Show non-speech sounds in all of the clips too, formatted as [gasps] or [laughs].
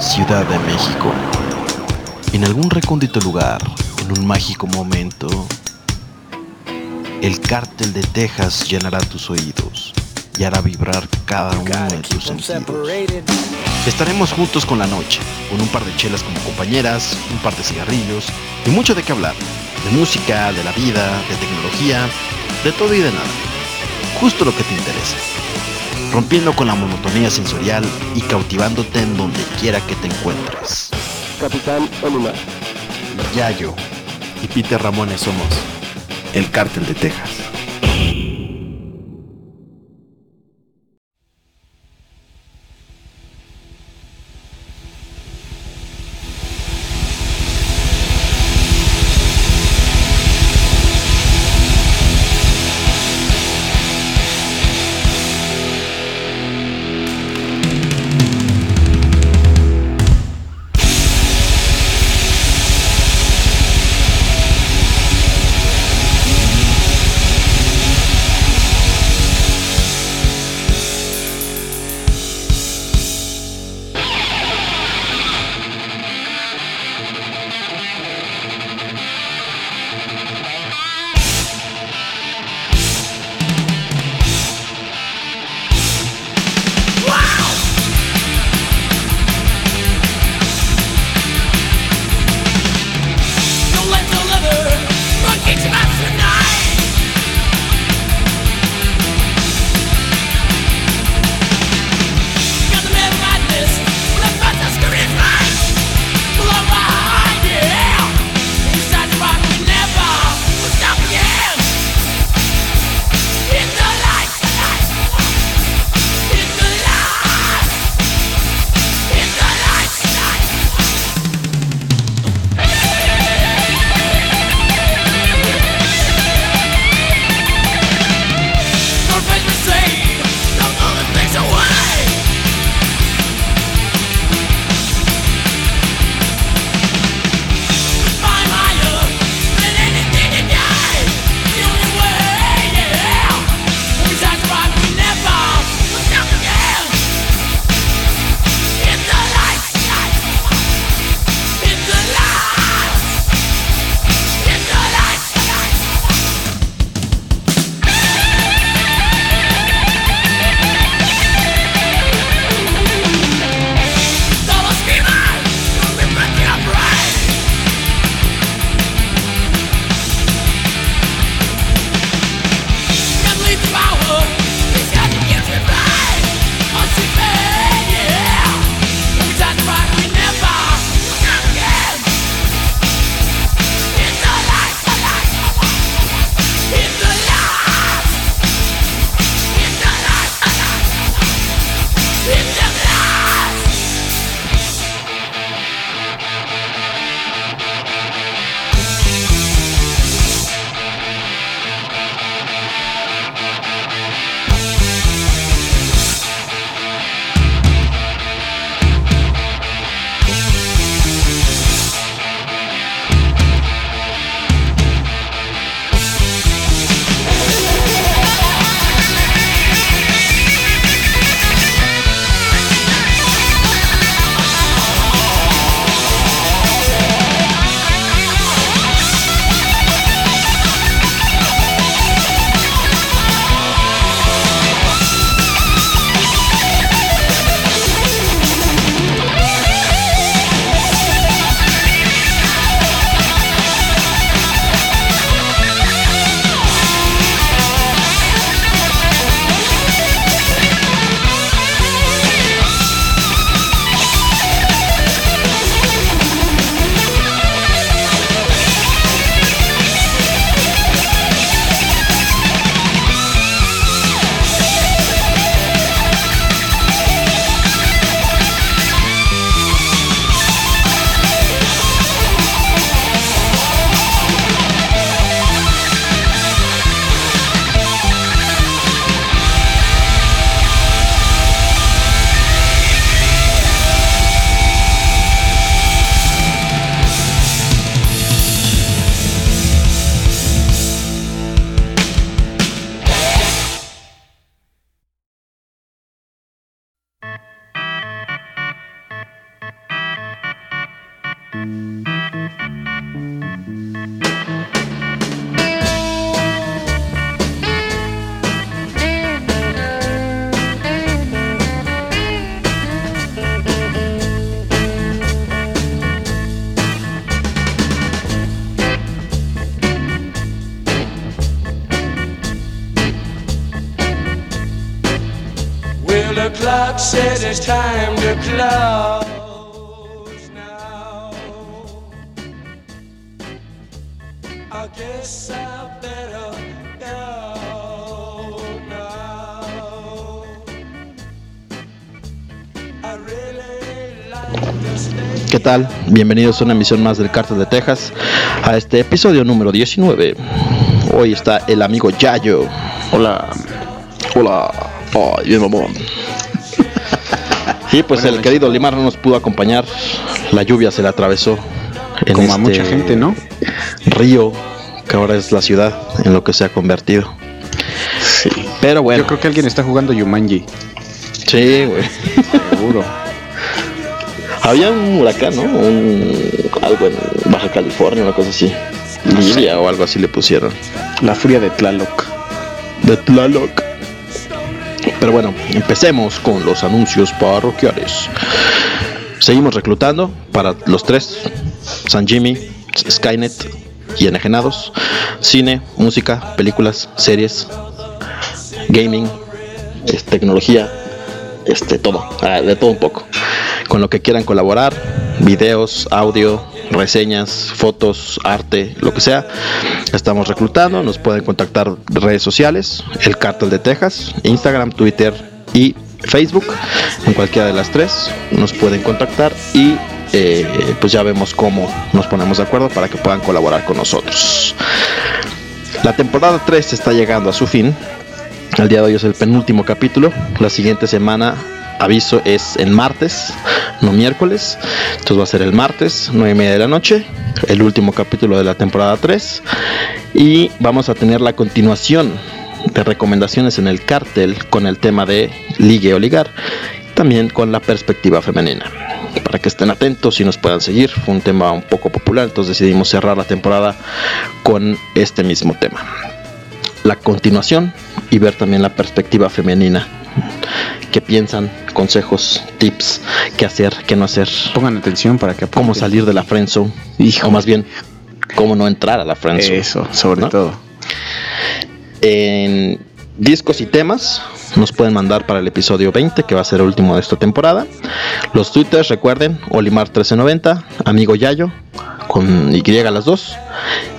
Ciudad de México. En algún recóndito lugar, en un mágico momento, el cártel de Texas llenará tus oídos y hará vibrar cada uno de tus sentidos. Estaremos juntos con la noche, con un par de chelas como compañeras, un par de cigarrillos y mucho de qué hablar. De música, de la vida, de tecnología, de todo y de nada. Justo lo que te interesa. Rompiendo con la monotonía sensorial y cautivándote en donde quiera que te encuentres. Capitán Onuma. Yayo y Peter Ramones somos el cártel de Texas. Tal? Bienvenidos a una emisión más del Cartel de Texas, a este episodio número 19. Hoy está el amigo Yayo. Hola. Hola. Ay, bien mamón. Y pues el querido Limar no nos pudo acompañar. La lluvia se le atravesó. En Como a mucha este gente, ¿no? Río, que ahora es la ciudad en lo que se ha convertido. Sí. Pero bueno. Yo creo que alguien está jugando Yumanji. Sí, güey. Seguro. Había un huracán, ¿no? Un, algo en Baja California, una cosa así. Lilia o algo así le pusieron. La furia de Tlaloc. De Tlaloc. Pero bueno, empecemos con los anuncios parroquiales. Seguimos reclutando para los tres: San Jimmy, Skynet y Enajenados. Cine, música, películas, series, gaming, tecnología, este, todo, ah, de todo un poco con lo que quieran colaborar, videos, audio, reseñas, fotos, arte, lo que sea. Estamos reclutando, nos pueden contactar redes sociales, el Cartel de Texas, Instagram, Twitter y Facebook, en cualquiera de las tres nos pueden contactar y eh, pues ya vemos cómo nos ponemos de acuerdo para que puedan colaborar con nosotros. La temporada 3 está llegando a su fin. El día de hoy es el penúltimo capítulo. La siguiente semana aviso es en martes, no miércoles. Entonces va a ser el martes, 9 y media de la noche, el último capítulo de la temporada 3. Y vamos a tener la continuación de recomendaciones en el cártel con el tema de ligue o ligar, también con la perspectiva femenina. Para que estén atentos y nos puedan seguir, fue un tema un poco popular, entonces decidimos cerrar la temporada con este mismo tema. La continuación y ver también la perspectiva femenina qué piensan, consejos, tips, qué hacer, qué no hacer. Pongan atención para que cómo salir de la friendzone, o más bien cómo no entrar a la friendzone. Eso, sobre todo. En discos y temas nos pueden mandar para el episodio 20, que va a ser el último de esta temporada. Los twitters, recuerden, Olimar1390, Amigo Yayo, con Y a las dos,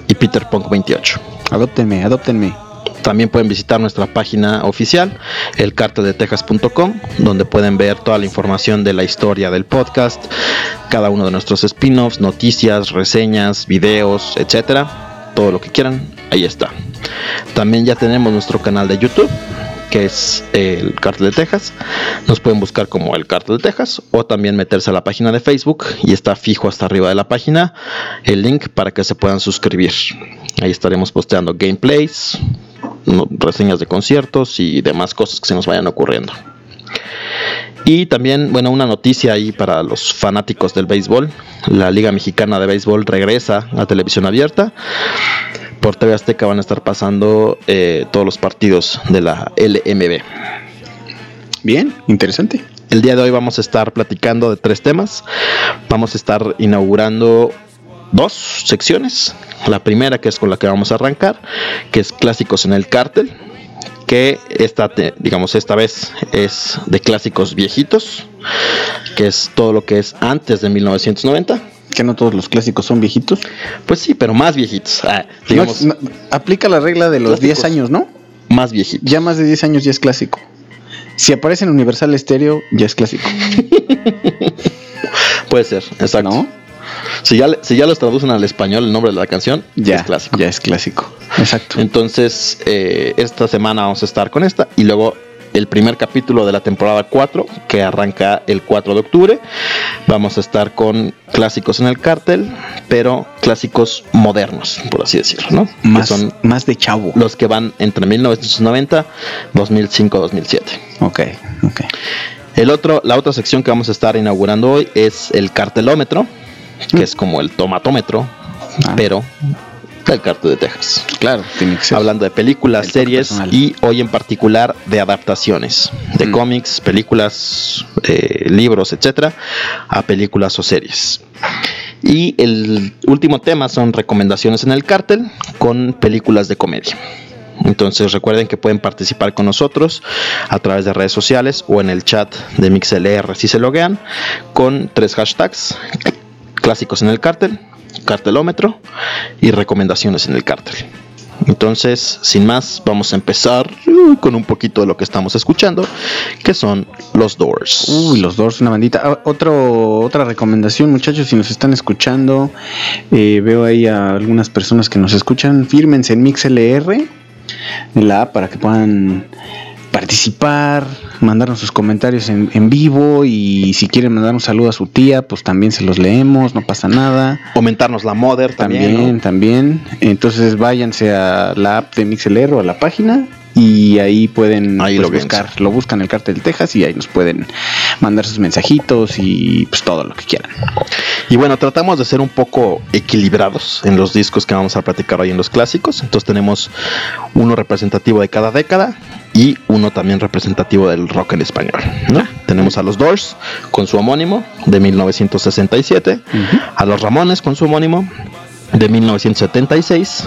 y Peter Punk 28. Adóptenme, adóptenme. También pueden visitar nuestra página oficial, elcarteldetejas.com, donde pueden ver toda la información de la historia del podcast, cada uno de nuestros spin-offs, noticias, reseñas, videos, etcétera. Todo lo que quieran, ahí está. También ya tenemos nuestro canal de YouTube, que es el Cartel de Texas. Nos pueden buscar como el Cartel de Texas o también meterse a la página de Facebook y está fijo hasta arriba de la página el link para que se puedan suscribir. Ahí estaremos posteando gameplays, reseñas de conciertos y demás cosas que se nos vayan ocurriendo. Y también, bueno, una noticia ahí para los fanáticos del béisbol. La Liga Mexicana de Béisbol regresa a televisión abierta. Por TV Azteca van a estar pasando eh, todos los partidos de la LMB. Bien, interesante. El día de hoy vamos a estar platicando de tres temas. Vamos a estar inaugurando dos secciones. La primera, que es con la que vamos a arrancar, que es clásicos en el cártel, que esta, digamos, esta vez es de clásicos viejitos, que es todo lo que es antes de 1990. Que no todos los clásicos son viejitos. Pues sí, pero más viejitos. Ah, digamos, aplica la regla de los 10 años, ¿no? Más viejitos. Ya más de 10 años ya es clásico. Si aparece en Universal Stereo, ya es clásico. [laughs] Puede ser, exacto. ¿No? Si ya, si ya los traducen al español el nombre de la canción, ya es clásico. Ya es clásico. Exacto. Entonces, eh, esta semana vamos a estar con esta y luego el primer capítulo de la temporada 4 que arranca el 4 de octubre. Vamos a estar con clásicos en el cártel, pero clásicos modernos, por así decirlo, ¿no? Más, son más de chavo. Los que van entre 1990, 2005, 2007. Ok, ok. El otro, la otra sección que vamos a estar inaugurando hoy es el cartelómetro que es como el tomatómetro, Ah. pero del cartel de Texas. Claro, tiene que ser. Hablando de películas, El series y hoy en particular de adaptaciones de Mm. cómics, películas, eh, libros, etcétera, a películas o series. Y el último tema son recomendaciones en el cártel con películas de comedia. Entonces recuerden que pueden participar con nosotros a través de redes sociales o en el chat de MixLR si se loguean con tres hashtags clásicos en el cártel, cartelómetro y recomendaciones en el cártel. Entonces, sin más, vamos a empezar uh, con un poquito de lo que estamos escuchando, que son los Doors. Uy, los Doors, una bandita. Ah, otra recomendación, muchachos, si nos están escuchando, eh, veo ahí a algunas personas que nos escuchan, fírmense en MixLR, la para que puedan participar, mandarnos sus comentarios en, en vivo y si quieren mandar un saludo a su tía, pues también se los leemos, no pasa nada. Aumentarnos la Mother también. También, ¿no? también. Entonces váyanse a la app de MixLR o a la página y ahí pueden Ahí pues, lo buscar, lo buscan el cartel Texas y ahí nos pueden mandar sus mensajitos y pues todo lo que quieran. Y bueno, tratamos de ser un poco equilibrados en los discos que vamos a platicar hoy en los clásicos. Entonces tenemos uno representativo de cada década y uno también representativo del rock en español. ¿no? Tenemos a los Doors con su homónimo de 1967, a los Ramones con su homónimo de 1976,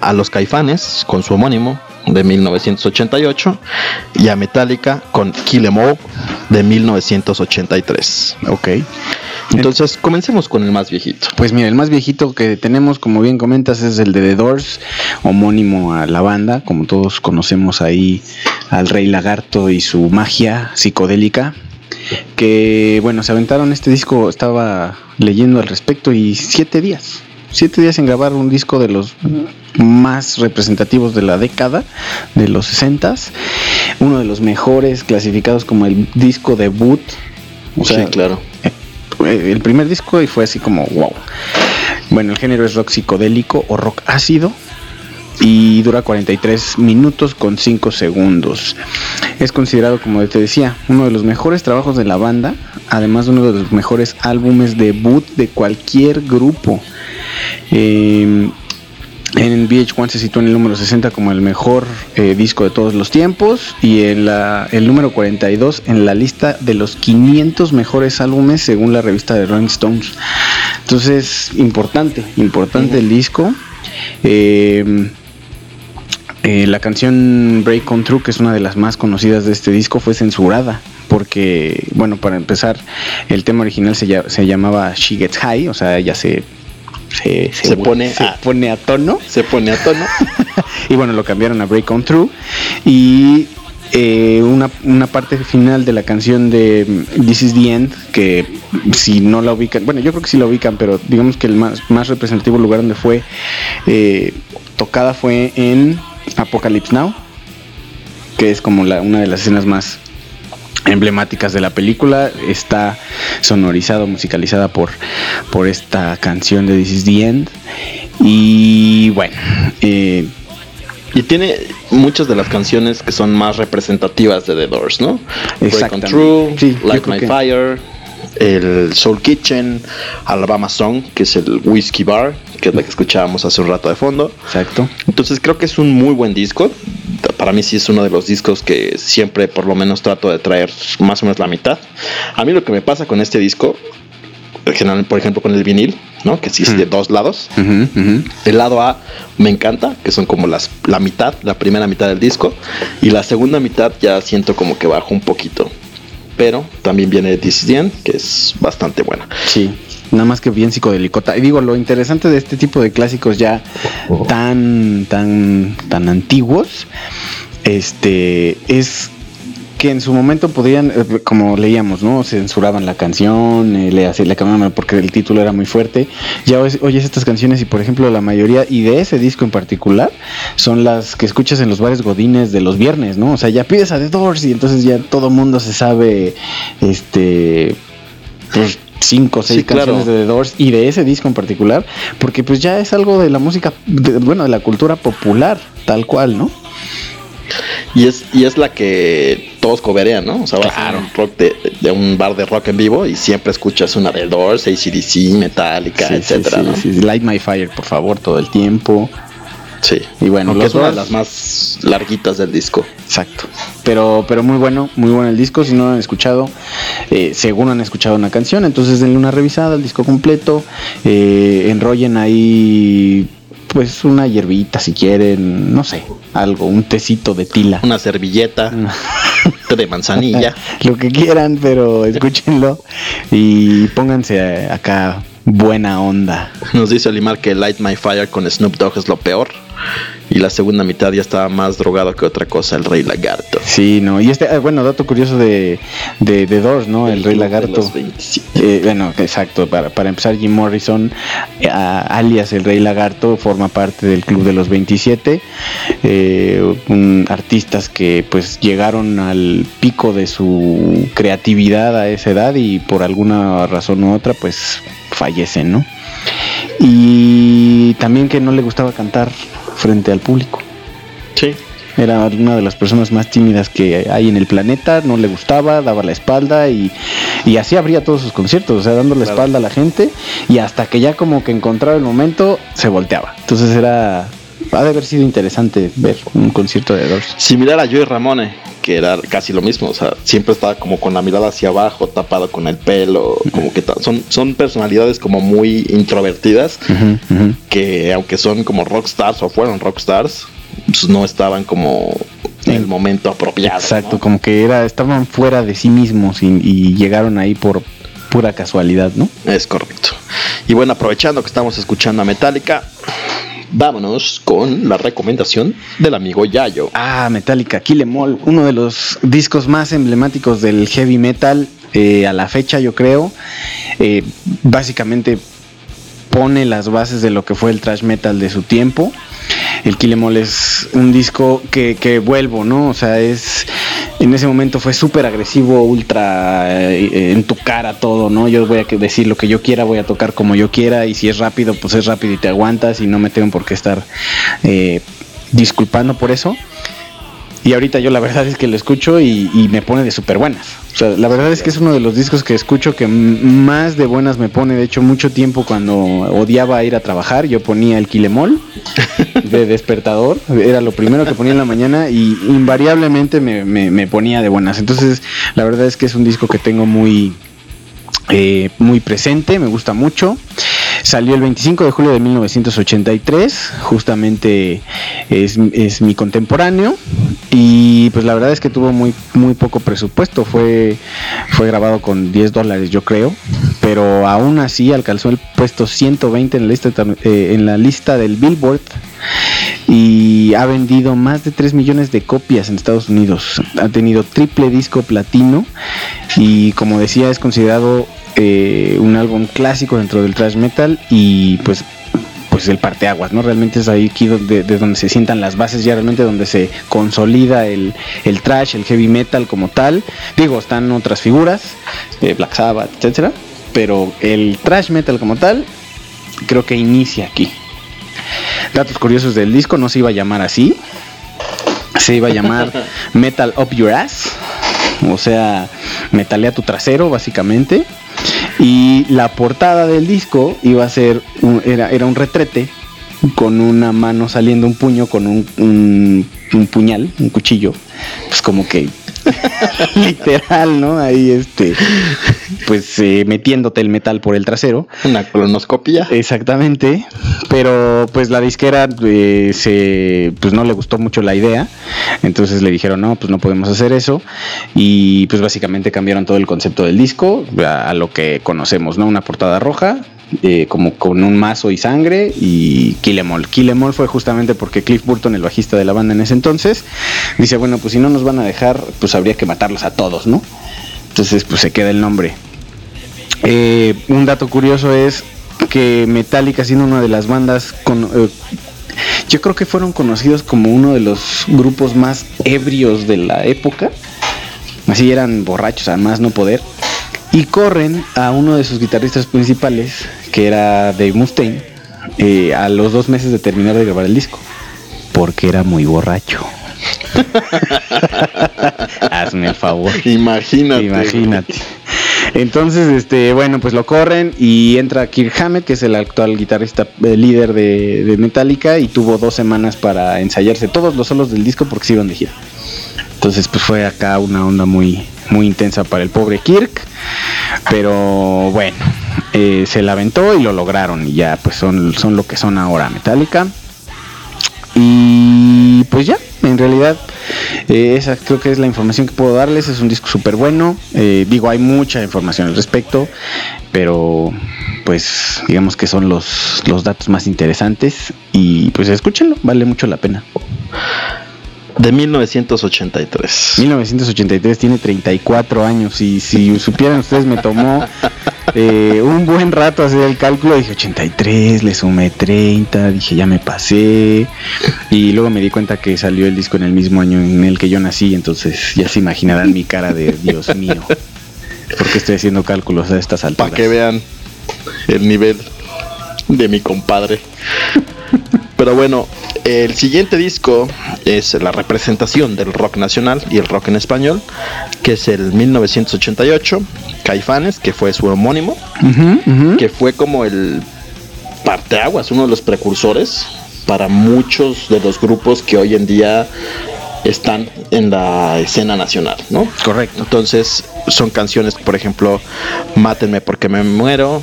a los Caifanes con su homónimo de 1988 y a Metallica con Kill 'Em All de 1983. Ok. Entonces, comencemos con el más viejito. Pues mira, el más viejito que tenemos, como bien comentas, es el de The Doors, homónimo a la banda, como todos conocemos ahí al Rey Lagarto y su magia psicodélica. Que bueno, se aventaron este disco, estaba leyendo al respecto y siete días. Siete días en grabar un disco de los más representativos de la década, de los 60 Uno de los mejores, clasificados como el disco debut. O sea, claro. eh, el primer disco y fue así como wow. Bueno, el género es rock psicodélico o rock ácido y dura 43 minutos con 5 segundos. Es considerado, como te decía, uno de los mejores trabajos de la banda, además de uno de los mejores álbumes debut de cualquier grupo. Eh, en VH1 se situó en el número 60 como el mejor eh, disco de todos los tiempos y en la, el número 42 en la lista de los 500 mejores álbumes según la revista de Rolling Stones. Entonces, importante, importante el disco. Eh, eh, la canción Break On Through, que es una de las más conocidas de este disco, fue censurada porque, bueno, para empezar, el tema original se, lla- se llamaba She Gets High, o sea, ella se... Se, Se pone se a- pone a tono Se pone a tono. [laughs] y bueno, lo cambiaron a Break On Through. Y eh, una, una parte final de la canción de mm, This Is the End, que si no la ubican, bueno, yo creo que sí la ubican, pero digamos que el más, más representativo lugar donde fue eh, tocada fue en Apocalypse Now, que es como la, una de las escenas más emblemáticas de la película está sonorizado musicalizada por por esta canción de This Is the End y bueno eh, Y tiene muchas de las canciones que son más representativas de The Doors, ¿no? Break. True, Sí, Light My que- Fire, el Soul Kitchen, Alabama Song, que es el Whiskey Bar, que es la que escuchábamos hace un rato de fondo. exacto Entonces creo que es un muy buen disco. Para mí sí es uno de los discos que siempre por lo menos trato de traer más o menos la mitad. A mí lo que me pasa con este disco, por ejemplo con el vinil, ¿no? que sí es de dos lados. Ujú, ujú. El lado A me encanta, que son como las, la mitad, la primera mitad del disco. Y la segunda mitad ya siento como que bajo un poquito. Pero también viene This Is the End, que es bastante buena. sí nada más que bien psicodelicota y digo lo interesante de este tipo de clásicos ya tan tan tan antiguos este es que en su momento podían, eh, como leíamos, ¿no? Censuraban la canción, eh, le, hacían- le cambiaban porque el título era muy fuerte. Ya oyes, oyes estas canciones y, por ejemplo, la mayoría, y de ese disco en particular, son las que escuchas en los bares godines de los viernes, ¿no? O sea, ya pides a The Doors y entonces ya todo mundo se sabe, este, pues cinco o seis Sí, claro. canciones de The Doors y de ese disco en particular, porque pues ya es algo de la música, de- bueno, de la cultura popular, tal cual, ¿no? Y es, y es la que todos coberean, ¿no? O sea, vas a un rock de, un bar de rock en vivo y siempre escuchas una de Doors, ACDC, Metallica, etcétera, Light My Fire, por favor, todo el tiempo. Sí. Y bueno, que es una de las más larguitas del disco. Exacto. Pero, pero muy bueno, muy bueno el disco. Si no lo han escuchado, eh, según han escuchado una canción, entonces denle una revisada al disco completo. Eh, enrollen ahí pues una hierbita si quieren, no sé, algo, un tecito de tila. Una servilleta [laughs] de manzanilla. Lo que quieran, pero escúchenlo y pónganse acá buena onda. Nos dice Olimar que Light My Fire con Snoop Dogg es lo peor. Y la segunda mitad ya estaba más drogado que otra cosa, el Rey Lagarto. Sí, no. Y este, ah, bueno, dato curioso de, de, de Doors, ¿no? El, Rey Lagarto. Eh, bueno, exacto. Para, para empezar, Jim Morrison, eh, alias el Rey Lagarto, forma parte del Club de los 27. Eh, artistas que pues llegaron al pico de su creatividad a esa edad y por alguna razón u otra pues fallecen, ¿no? Y también que no le gustaba cantar frente al público. Sí. Era una de las personas más tímidas que hay en el planeta, no le gustaba, daba la espalda y, así abría todos sus conciertos, o sea, dando la espalda a la gente y hasta que ya como que encontraba el momento, se volteaba. Entonces era, ha de haber sido interesante ver un concierto de Doors. Similar a Joey Ramone, que era casi lo mismo, o sea, siempre estaba como con la mirada hacia abajo, tapado con el pelo, como que son, son personalidades como muy introvertidas, que aunque son como rockstars o fueron rockstars, pues no estaban como en el momento apropiado. Exacto, como que era, estaban fuera de sí mismos y, y llegaron ahí por pura casualidad, ¿no? Es correcto. Y bueno, aprovechando que estamos escuchando a Metallica, vámonos con la recomendación del amigo Yayo. Ah, Metallica, Kill Em All, uno de los discos más emblemáticos del heavy metal eh, a la fecha, yo creo. Eh, básicamente pone las bases de lo que fue el thrash metal de su tiempo. El Kill Em All es un disco que, que vuelvo, ¿no? O sea, es en ese momento fue súper agresivo, ultra eh, en tu cara todo, ¿no? Yo voy a decir lo que yo quiera, voy a tocar como yo quiera y si es rápido, pues es rápido y te aguantas y no me tengo por qué estar eh, disculpando por eso. Y ahorita yo la verdad es que lo escucho y, me pone de súper buenas. O sea, la verdad es que es uno de los discos que escucho que más de buenas me pone. De hecho, mucho tiempo cuando odiaba ir a trabajar, yo ponía el quilemol [laughs] de despertador. Era lo primero que ponía en la mañana y invariablemente me, ponía de buenas. Entonces, la verdad es que es un disco que tengo muy, eh, muy presente, me gusta mucho. Salió el 25 de julio de 1983, justamente es, mi contemporáneo y pues la verdad es que tuvo muy, muy poco presupuesto, fue, fue grabado con 10 dólares yo creo, pero aún así alcanzó el puesto 120 en la lista, eh, en la lista del Billboard y ha vendido más de 3 millones de copias en Estados Unidos. Ha tenido triple disco platino y como decía es considerado eh, un álbum clásico dentro del thrash metal y pues pues el parteaguas, ¿no? Realmente es ahí aquí donde, de donde se sientan las bases, ya realmente donde se consolida el, el trash, el heavy metal como tal. Digo, están otras figuras, eh, Black Sabbath, etcétera, pero el trash metal como tal, creo que inicia aquí. Datos curiosos del disco, no se iba a llamar así, se iba a llamar [laughs] Metal Up Your Ass, o sea, metalea tu trasero, básicamente. Y la portada del disco iba a ser, era, era un retrete con una mano saliendo un puño con un, un, puñal, un cuchillo, pues como que [laughs] literal, ¿no? Ahí este, pues eh, metiéndote el metal por el trasero. Una colonoscopia. Exactamente, pero pues la disquera eh, se, pues no le gustó mucho la idea, entonces le dijeron no, pues no podemos hacer eso y pues básicamente cambiaron todo el concepto del disco a, a lo que conocemos, ¿no? Una portada roja, eh, como con un mazo y sangre y Kill Em All. fue justamente porque Cliff Burton, el bajista de la banda en ese entonces, dice, bueno, pues si no nos van a dejar, pues habría que matarlos a todos, ¿no? Entonces, pues se queda el nombre. Eh, un dato curioso es que Metallica, siendo una de las bandas con... Eh, yo creo que fueron conocidos como uno de los grupos más ebrios de la época. Así eran borrachos, además no poder y corren a uno de sus guitarristas principales, que era Dave Mustaine, eh, a los dos meses de terminar de grabar el disco, porque era muy borracho. [laughs] Hazme el favor. [laughs] Imagínate. Imagínate. Entonces, este, bueno, pues lo corren y entra Kirk Hammett, que es el actual guitarrista eh, líder de, de, Metallica, y tuvo dos semanas para ensayarse todos los solos del disco porque se iban de gira. Entonces, pues fue acá una onda muy, muy intensa para el pobre Kirk. Pero bueno, eh, se la aventó y lo lograron. Y ya, pues son, son lo que son ahora Metallica. Y pues ya, en realidad, eh, esa creo que es la información que puedo darles. Es un disco súper bueno. Eh, digo, hay mucha información al respecto, pero pues digamos que son los, los datos más interesantes. Y pues escúchenlo, vale mucho la pena. De 1983. 1983 tiene 34 años y si supieran ustedes me tomó eh, un buen rato hacer el cálculo, dije 83, le sumé 30, dije ya me pasé y luego me di cuenta que salió el disco en el mismo año en el que yo nací, entonces ya se imaginarán mi cara de Dios mío, porque estoy haciendo cálculos a estas alturas. Para que vean el nivel de mi compadre. Pero bueno, el siguiente disco es la representación del rock nacional y el rock en español, que es el 1988, Caifanes, que fue su homónimo, que fue como el parteaguas, uno de los precursores para muchos de los grupos que hoy en día están en la escena nacional, ¿no? Correcto. Entonces son canciones, por ejemplo, Mátenme porque me muero,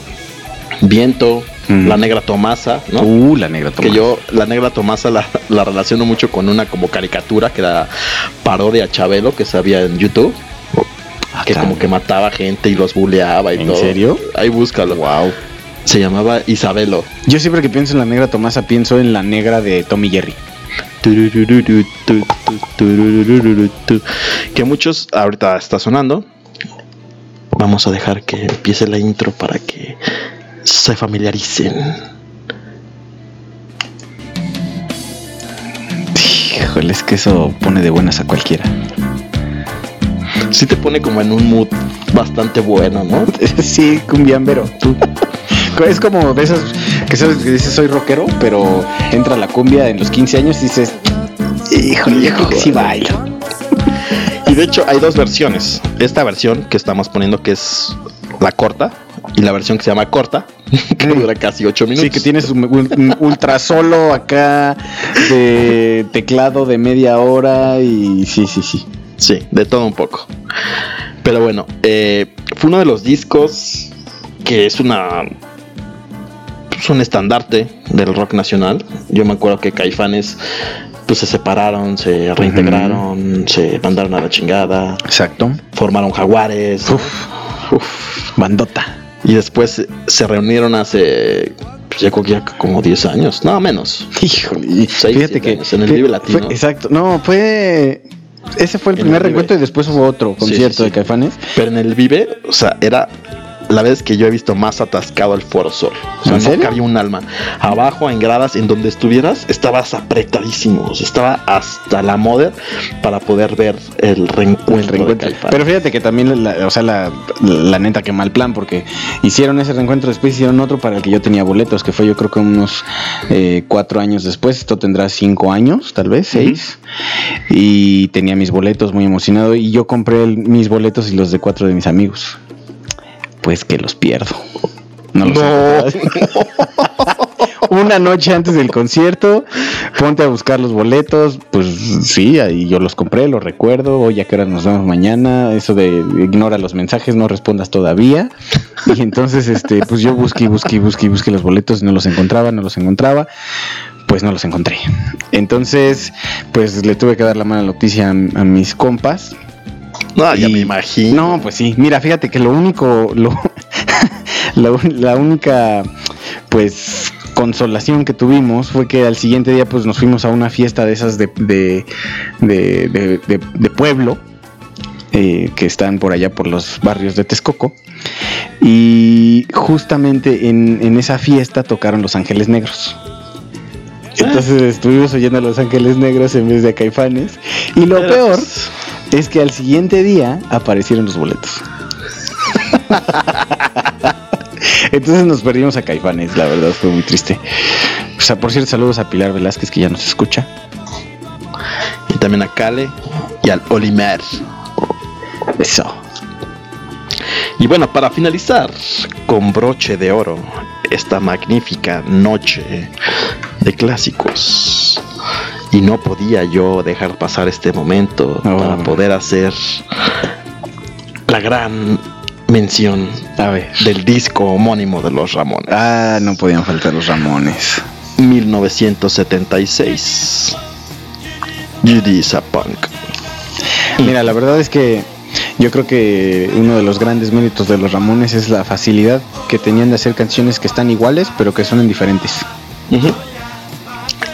Viento, la Negra Tomasa, ¿no? Uh, la Negra Tomasa. Que yo, la Negra Tomasa la, la, relaciono mucho con una como caricatura que era parodia Chabelo que se había en YouTube. Ah, que como que mataba gente y los buleaba y ¿En todo. ¿En serio? Ahí búscalo. Wow. Se llamaba Isabelo. Yo siempre que pienso en la Negra Tomasa pienso en la negra de Tommy Jerry. Que muchos ahorita está sonando. Vamos a dejar que empiece la intro para que se familiaricen. Híjole, es que eso pone de buenas a cualquiera. Sí te pone como en un mood bastante bueno, ¿no? [laughs] sí, cumbiambero. es como de esas que sabes que dices soy rockero, pero entra la cumbia en los 15 años y dices, híjole, yo creo que sí bailo. Y de hecho hay dos versiones. Esta versión que estamos poniendo que es la corta, y la versión que se llama corta, [laughs] que dura casi 8 minutos. Sí, que tienes un, un, ultra solo acá de teclado de media hora y sí, sí, sí. Sí, de todo un poco. Pero bueno, eh, fue uno de los discos que es una pues un estandarte del rock nacional. Yo me acuerdo que Caifanes pues se separaron, se reintegraron, uh -huh. se mandaron a la chingada. Exacto. Formaron jaguares. Uf, uf, bandota. Y después se reunieron hace pues ya como 10 años, no menos. [laughs] Híjole, fíjate que años, en el Vive Latino. Fue, exacto, no, fue ese fue el primer el reencuentro y después hubo otro concierto sí, sí, sí. de Caifanes. Pero en el Vive, o sea, era la vez que yo he visto más atascado el Foro Sol. O sea, ¿En no cabía un alma. Abajo, en gradas, en donde estuvieras, estabas apretadísimo. O sea, estaba hasta la moda para poder ver el reencuentro. El reencuentro. de Caifanes. Pero fíjate que también, la, o sea, la, la, neta, que mal plan, porque hicieron ese reencuentro, después hicieron otro para el que yo tenía boletos, que fue yo creo que unos eh, cuatro años después. Esto tendrá cinco años, tal vez, seis. Uh -huh. Y tenía mis boletos muy emocionado. Y yo compré el, mis boletos y los de cuatro de mis amigos pues que los pierdo. No, lo no. [laughs] Una noche antes del concierto, ponte a buscar los boletos. Pues sí, ahí yo los compré, los recuerdo. Oye, ¿a qué hora nos vemos mañana? Eso de ignora los mensajes, no respondas todavía. Y entonces, este, pues yo busqué, busqué, busqué, busqué los boletos, no los encontraba, no los encontraba pues no los encontré. Entonces, pues le tuve que dar la mala noticia a, a mis compas. No, ya me imagino. No, pues sí. Mira, fíjate que lo único, lo, [laughs] la, la, única, pues consolación que tuvimos fue que al siguiente día, pues nos fuimos a una fiesta de esas de, de, de, de, de pueblo. Eh, que están por allá por los barrios de Texcoco. Y justamente en, en esa fiesta tocaron Los Ángeles Negros. Entonces estuvimos oyendo a Los Ángeles Negros en vez de a Caifanes. Y lo Pero, peor es que al siguiente día aparecieron los boletos. [laughs] Entonces nos perdimos a Caifanes, la verdad fue muy triste. O sea, por cierto, saludos a Pilar Velázquez que ya nos escucha. Y también a Cale y al Olimer. Eso. Y bueno, para finalizar con broche de oro esta magnífica noche de clásicos. Y no podía yo dejar pasar este momento Oh. para poder hacer la gran mención A ver. del disco homónimo de los Ramones. Ah, no podían faltar los Ramones. 1976. Judy is a Punk. Mira, la verdad es que yo creo que uno de los grandes méritos de los Ramones es la facilidad que tenían de hacer canciones que están iguales, pero que suenan diferentes. Ujú.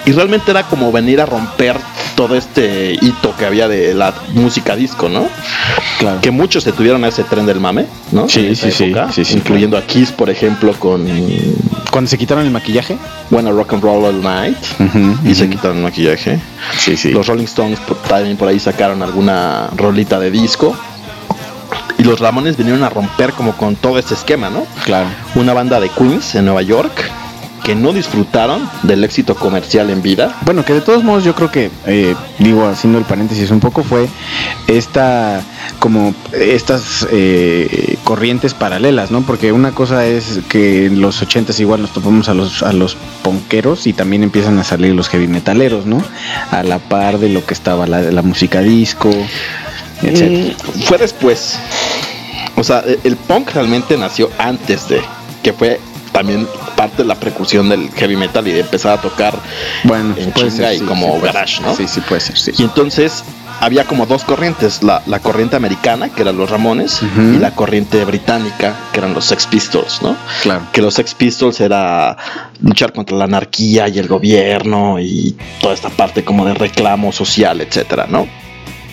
Y realmente era como venir a romper todo este hito que había de la música disco, ¿no? Claro. Que muchos se tuvieron a ese tren del mame, ¿no? Sí, sí, sí, época, sí, sí, Incluyendo a Kiss, por ejemplo, con Cuando se quitaron el maquillaje. Bueno Rock and Roll All Night. Y se quitaron el maquillaje. Sí, sí. Los Rolling Stones por- también por ahí sacaron alguna rolita de disco. Y los Ramones vinieron a romper como con todo ese esquema, ¿no? Claro. Una banda de Queens en Nueva York que no disfrutaron del éxito comercial en vida. Bueno, que de todos modos yo creo que, eh, digo, haciendo el paréntesis un poco, fue esta, como estas eh, corrientes paralelas, ¿no? Porque una cosa es que en los ochentas igual nos topamos a los, a los ponqueros y también empiezan a salir los heavy metaleros, ¿no? A la par de lo que estaba la, la música disco, etc. Mm, fue después. O sea, el punk realmente nació antes de, que fue también parte de la precursón del heavy metal y de empezar a tocar Bueno, en puede ser, y sí, como sí garage, ser. ¿no? Sí, sí, puede ser, sí. Y entonces había como dos corrientes, la, la corriente americana, que eran los Ramones, y la corriente británica, que eran los Sex Pistols, ¿no? Claro. Que los Sex Pistols era luchar contra la anarquía y el gobierno y toda esta parte como de reclamo social, etcétera, ¿no?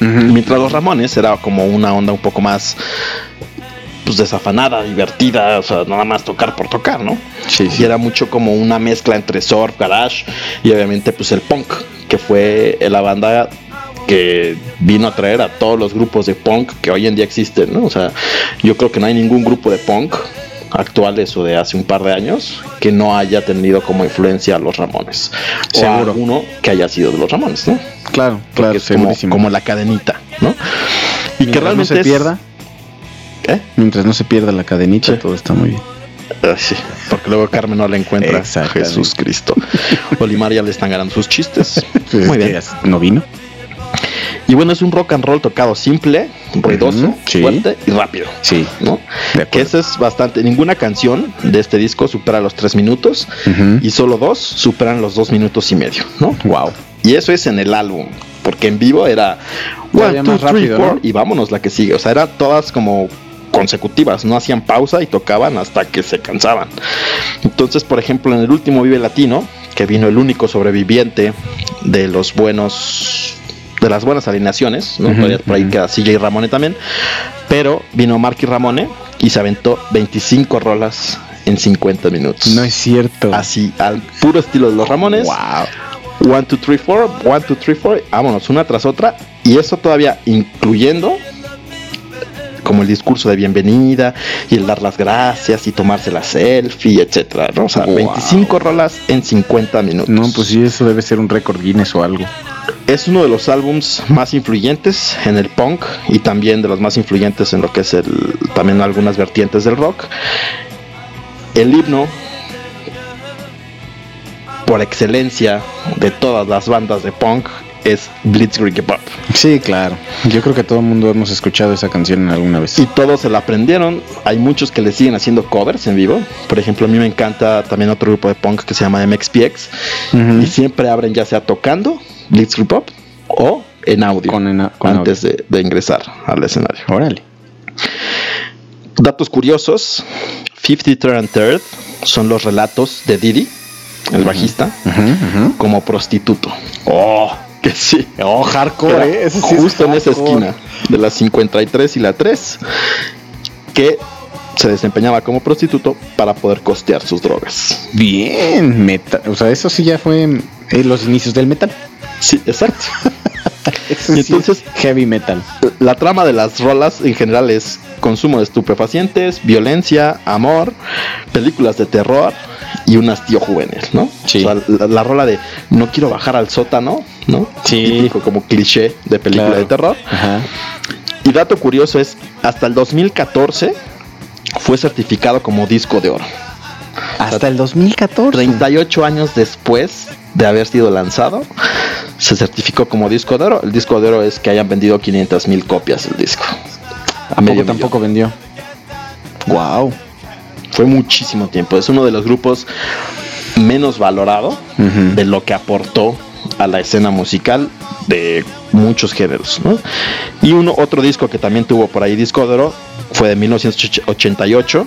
Mientras los Ramones era como una onda un poco más pues desafanada, divertida, o sea, nada más tocar por tocar, ¿no? Sí, Y sí. era mucho como una mezcla entre surf, garage y obviamente pues el punk, que fue la banda que vino a traer a todos los grupos de punk que hoy en día existen, ¿no? O sea, yo creo que no hay ningún grupo de punk actuales o de hace un par de años que no haya tenido como influencia a los Ramones. Seguro. O uno que haya sido de los Ramones, ¿no? Claro, Porque claro, es como, como la cadenita, ¿no? Y que realmente no se pierda, ¿Eh? mientras no se pierda la cadenita, Sí. todo está muy bien. Ah, sí, porque luego Carmen no la encuentra. Jesús Cristo. Olimar ya le están ganando sus chistes. [laughs] Pues Muy bien. ¿No vino? Y bueno, es un rock and roll tocado simple, ruidoso, sí. fuerte y rápido. Sí. ¿no? Que eso es bastante. Ninguna canción de este disco supera los tres minutos y solo dos superan los dos minutos y medio, ¿no? Wow. Y eso es en el álbum, porque en vivo era one, two, más three, rápido, four, ¿no? y vámonos la que sigue. O sea, eran todas como consecutivas, no hacían pausa y tocaban hasta que se cansaban. Entonces, por ejemplo, en el último Vive Latino, que vino el único sobreviviente de los buenos de las buenas alineaciones, ¿no? Todavía por ahí ujú. queda CJ Ramone también, pero vino Marky Ramone y se aventó 25 rolas en 50 minutos. No es cierto. Así, al puro estilo de los Ramones. Wow. 1, 2, 3, 4, 1, 2, 3, 4, vámonos, una tras otra. Y eso todavía incluyendo como el discurso de bienvenida y el dar las gracias y tomarse la selfie, etcétera, ¿no? O sea, Wow. 25 rolas en 50 minutos. No, pues sí, eso debe ser un récord Guinness o algo. Es uno de los álbums más influyentes en el punk y también de los más influyentes en lo que es el también algunas vertientes del rock. El himno por excelencia de todas las bandas de punk es Blitzkrieg Bop. Sí, claro. Yo creo que todo el mundo hemos escuchado esa canción alguna vez. Y todos se la aprendieron. Hay muchos que le siguen haciendo covers en vivo. Por ejemplo, a mí me encanta también otro grupo de punk que se llama MXPX. Y siempre abren ya sea tocando Blitzkrieg Bop o en audio. Con ena- con antes de, de ingresar al escenario. Órale. Datos curiosos: 53 and Third son los relatos de Didi, el bajista, como prostituto. Oh, que [laughs] sí. Oh, hardcore, Era ¿eh? Ese sí es justo en esa esquina de la 53 y la 3 que se desempeñaba como prostituto para poder costear sus drogas. Bien, metal. O sea, eso sí ya fue eh, los inicios del metal. Sí, exacto. [laughs] Y entonces- es heavy metal. La trama de las rolas en general es consumo de estupefacientes, violencia, amor, películas de terror y un hastío juvenil, ¿no? Sí. O sea, la, la rola de no quiero bajar al sótano, ¿no? Sí. Típico como cliché de película Claro. de terror. Ajá. Y dato curioso es, hasta el 2014 fue certificado como disco de oro. Hasta el 2014. 38 años después de haber sido lanzado, se certificó como disco de oro. El disco de oro es que hayan vendido 500 mil copias el disco. A medio tampoco vendió. Wow. Fue muchísimo tiempo. Es uno de los grupos menos valorado de lo que aportó a la escena musical de muchos géneros. Y uno, otro disco que también tuvo por ahí disco de oro fue de 1988,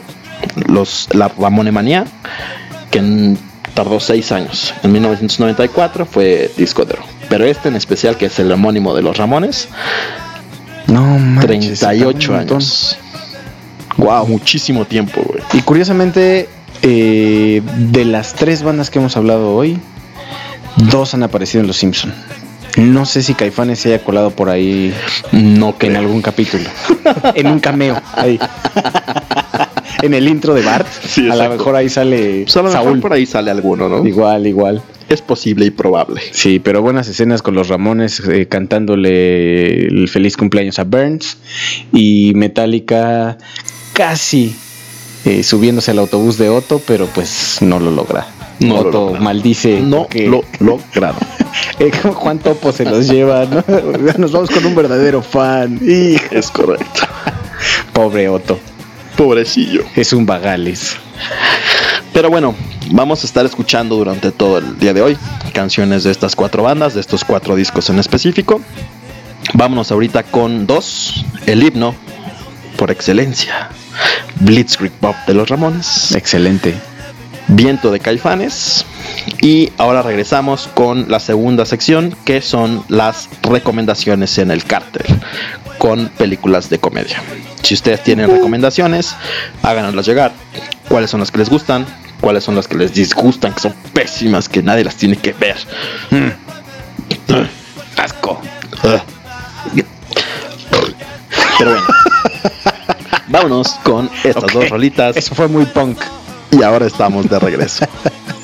los, la Ramone Manía, que tardó seis años. En 1994 fue disco de oro. Pero este en especial, que es el homónimo de los Ramones, no 38 años. Wow, muchísimo tiempo, güey. Y curiosamente, eh, de las tres bandas que hemos hablado hoy, dos han aparecido en Los Simpson. No sé si Caifanes se haya colado por ahí. No que en algún capítulo. [laughs] en un cameo. Ahí. [laughs] en el intro de Bart. a lo mejor ahí sale. Pues Saúl. por ahí sale alguno, ¿no? Igual, igual. Es posible y probable. Sí, pero buenas escenas con los Ramones eh, cantándole el feliz cumpleaños a Burns. Y Metallica casi eh, subiéndose al autobús de Otto, pero pues no lo logra. No Otto maldice. No que... lo [laughs] lograron. Eh, Juan Topo se los lleva, ¿no? [laughs] Nos vamos con un verdadero fan. Y... Es correcto. Pobre Otto. Pobrecillo. Es un vagales. Pero bueno, vamos a estar escuchando durante todo el día de hoy canciones de estas cuatro bandas, de estos cuatro discos en específico. Vámonos ahorita con dos, el himno por excelencia, Blitzkrieg Pop de los Ramones. Excelente. Viento de Caifanes. Y ahora regresamos con la segunda sección, que son las recomendaciones en el cártel, con películas de comedia. Si ustedes tienen recomendaciones, háganoslas llegar. ¿Cuáles son las que les gustan? ¿Cuáles son las que les disgustan? Que son pésimas, que nadie las tiene que ver. Mm. Asco. Pero bueno. [laughs] Vámonos con estas dos rolitas. Eso fue muy punk. Y ahora estamos de regreso. [laughs]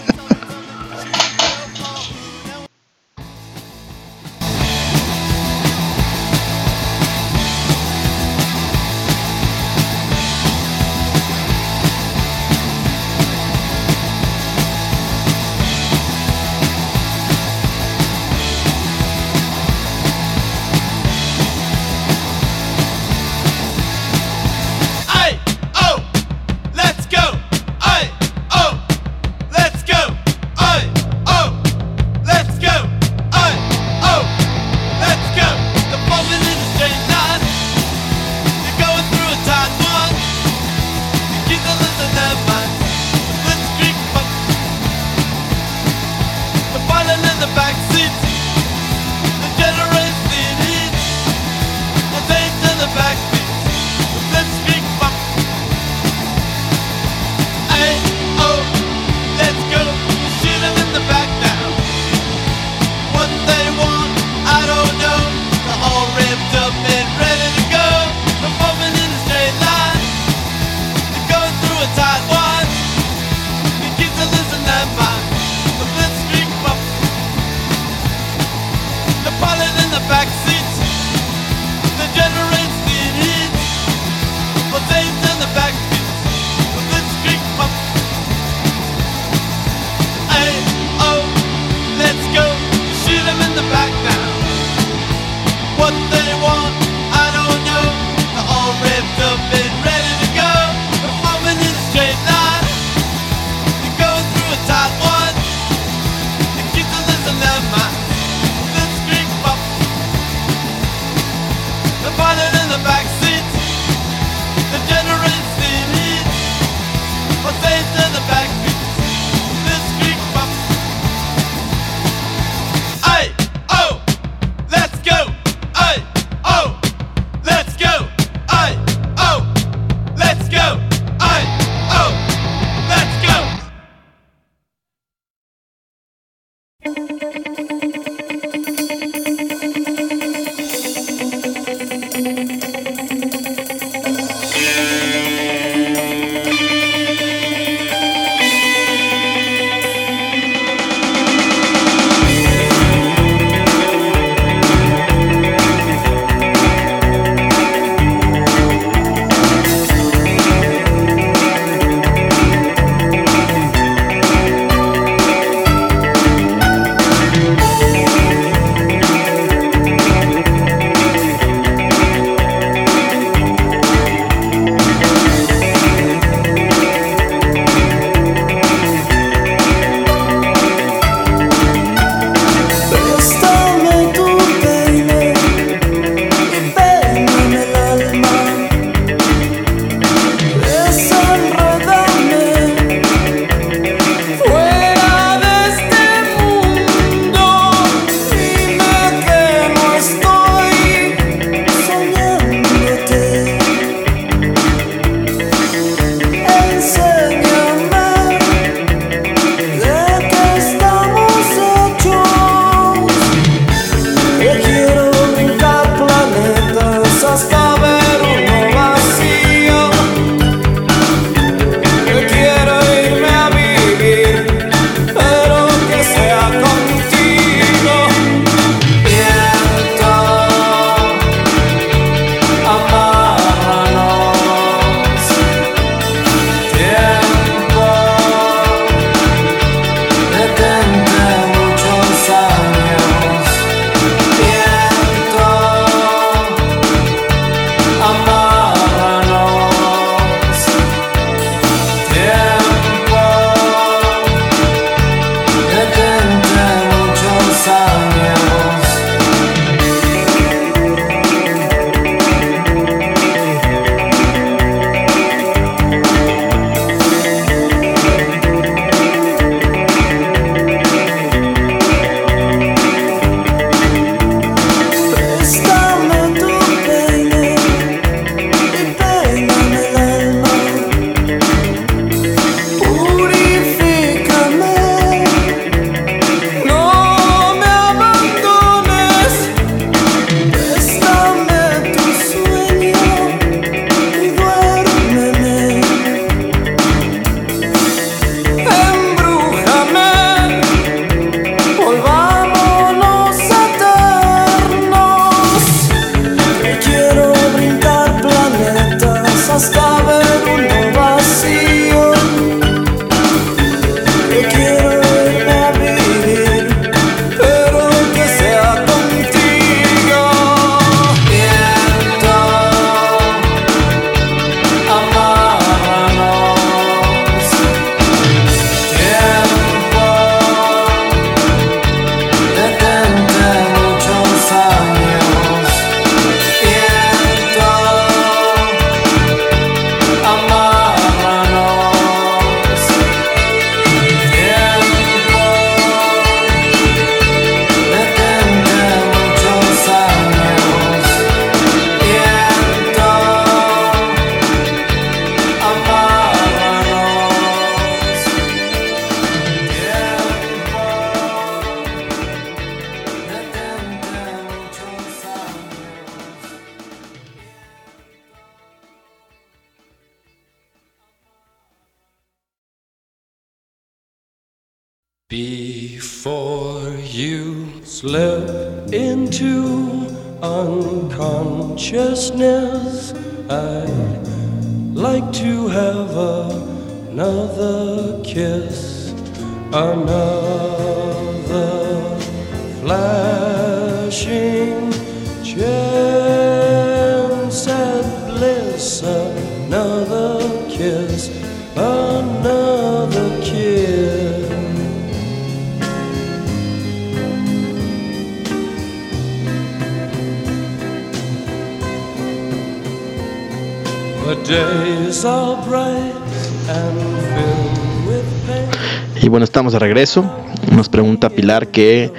de regreso. Nos pregunta Pilar que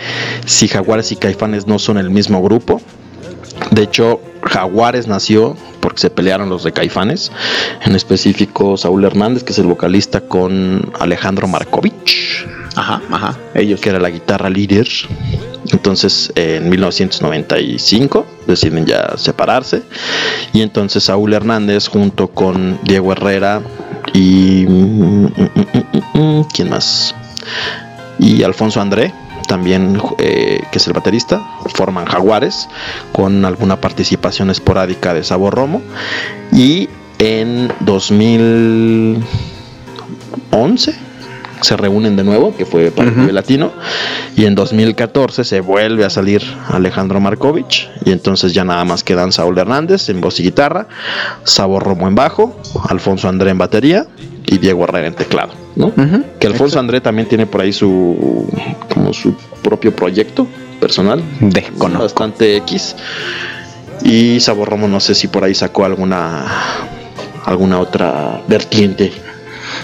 si Jaguares y Caifanes no son el mismo grupo. De hecho, Jaguares nació porque se pelearon los de Caifanes, en específico Saúl Hernández, que es el vocalista, con Alejandro Markovich. Ajá, ajá, ellos. Que era la guitarra líder. Entonces, en 1995 deciden ya separarse. Y entonces Saúl Hernández junto con Diego Herrera y... Mm, mm, mm, ¿Quién más? Y Alfonso André, también eh, que es el baterista, forman Jaguares con alguna participación esporádica de Sabor Romo. Y en 2011 se reúnen de nuevo, que fue para el latino, y en 2014 se vuelve a salir Alejandro Markovich, y entonces ya nada más quedan Saúl Hernández en voz y guitarra, Sabor Romo en bajo, Alfonso André en batería y Diego Herrera en teclado, ¿no? Que Alfonso André también tiene por ahí su como su propio proyecto personal, de bastante X. Y Sabor Romo no sé si por ahí sacó alguna alguna otra vertiente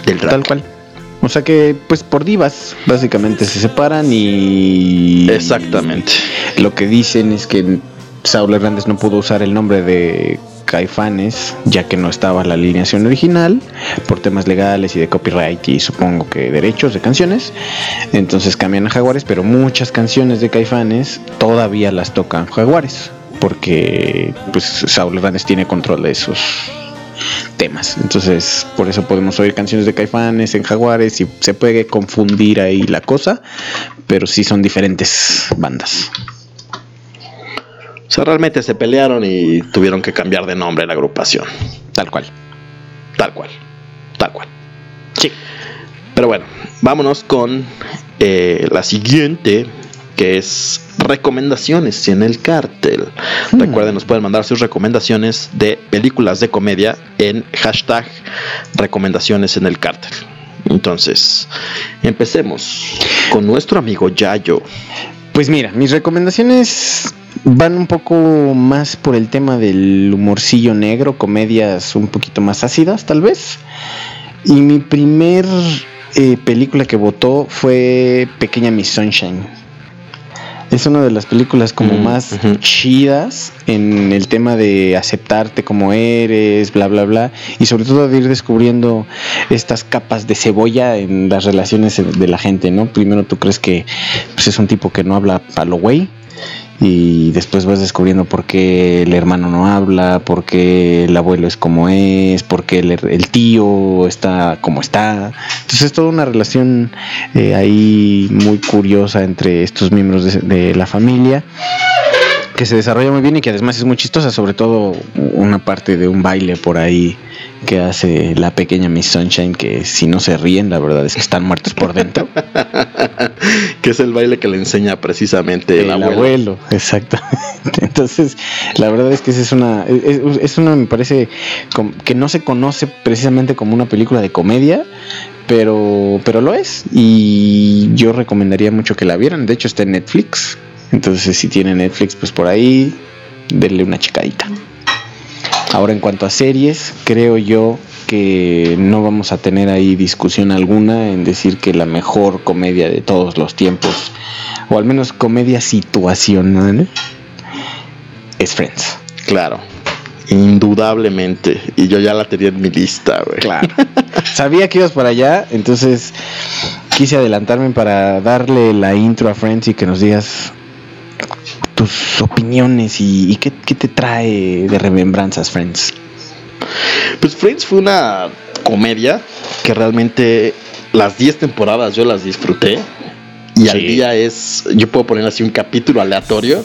del rap. Tal cual. O sea que, pues por divas, básicamente se separan y. Exactamente. Lo que dicen es que Saúl Hernández no pudo usar el nombre de Caifanes, ya que no estaba la alineación original, por temas legales y de copyright y supongo que derechos de canciones. Entonces cambian a Jaguares, pero muchas canciones de Caifanes todavía las tocan Jaguares, porque pues Saúl Hernández tiene control de esos temas. Entonces, por eso podemos oír canciones de Caifanes en Jaguares y se puede confundir ahí la cosa, pero sí son diferentes bandas. Sea, realmente se pelearon y tuvieron que cambiar de nombre la agrupación. Tal cual. Tal cual. Tal cual. Sí. Pero bueno, vámonos con eh, la siguiente que es recomendaciones en el cártel. Hmm. Recuerden, nos pueden mandar sus recomendaciones de películas de comedia en hashtag recomendaciones en el cártel. Entonces, empecemos con nuestro amigo Yayo. Pues mira, mis recomendaciones van un poco más por el tema del humorcillo negro, comedias un poquito más ácidas tal vez. Y mi primer eh, película que votó fue Pequeña Miss Sunshine es una de las películas como más chidas en el tema de aceptarte como eres, bla, bla, bla. Y sobre todo de ir descubriendo estas capas de cebolla en las relaciones de la gente, ¿no? Primero tú crees que pues, es un tipo que no habla palo güey y después vas descubriendo por qué el hermano no habla, por qué el abuelo es como es, por qué el, tío está como está. Entonces es toda una relación eh, ahí muy curiosa entre estos miembros de la familia que se desarrolla muy bien y que además es muy chistosa, sobre todo una parte de un baile por ahí que hace la pequeña Miss Sunshine, que si no se ríen, la verdad es que están muertos por dentro. [laughs] que es el baile que le enseña precisamente el, abuelo. exactamente. [laughs] Entonces, la verdad es que es una, es, una, me parece, que no se conoce precisamente como una película de comedia, pero, pero lo es. Y yo recomendaría mucho que la vieran. De hecho, está en Netflix. Entonces, si tiene Netflix, pues por ahí, denle una chicadita. Ahora, en cuanto a series, creo yo que no vamos a tener ahí discusión alguna en decir que la mejor comedia de todos los tiempos, o al menos comedia situacional, es Friends. Claro, indudablemente. Y yo ya la tenía en mi lista, güey. Claro. [laughs] Sabía que ibas para allá, entonces quise adelantarme para darle la intro a Friends y que nos digas tus opiniones y, qué, te trae de remembranzas, Friends. Pues Friends fue una comedia que realmente las 10 temporadas yo las disfruté. Y al día es, yo puedo poner así un capítulo aleatorio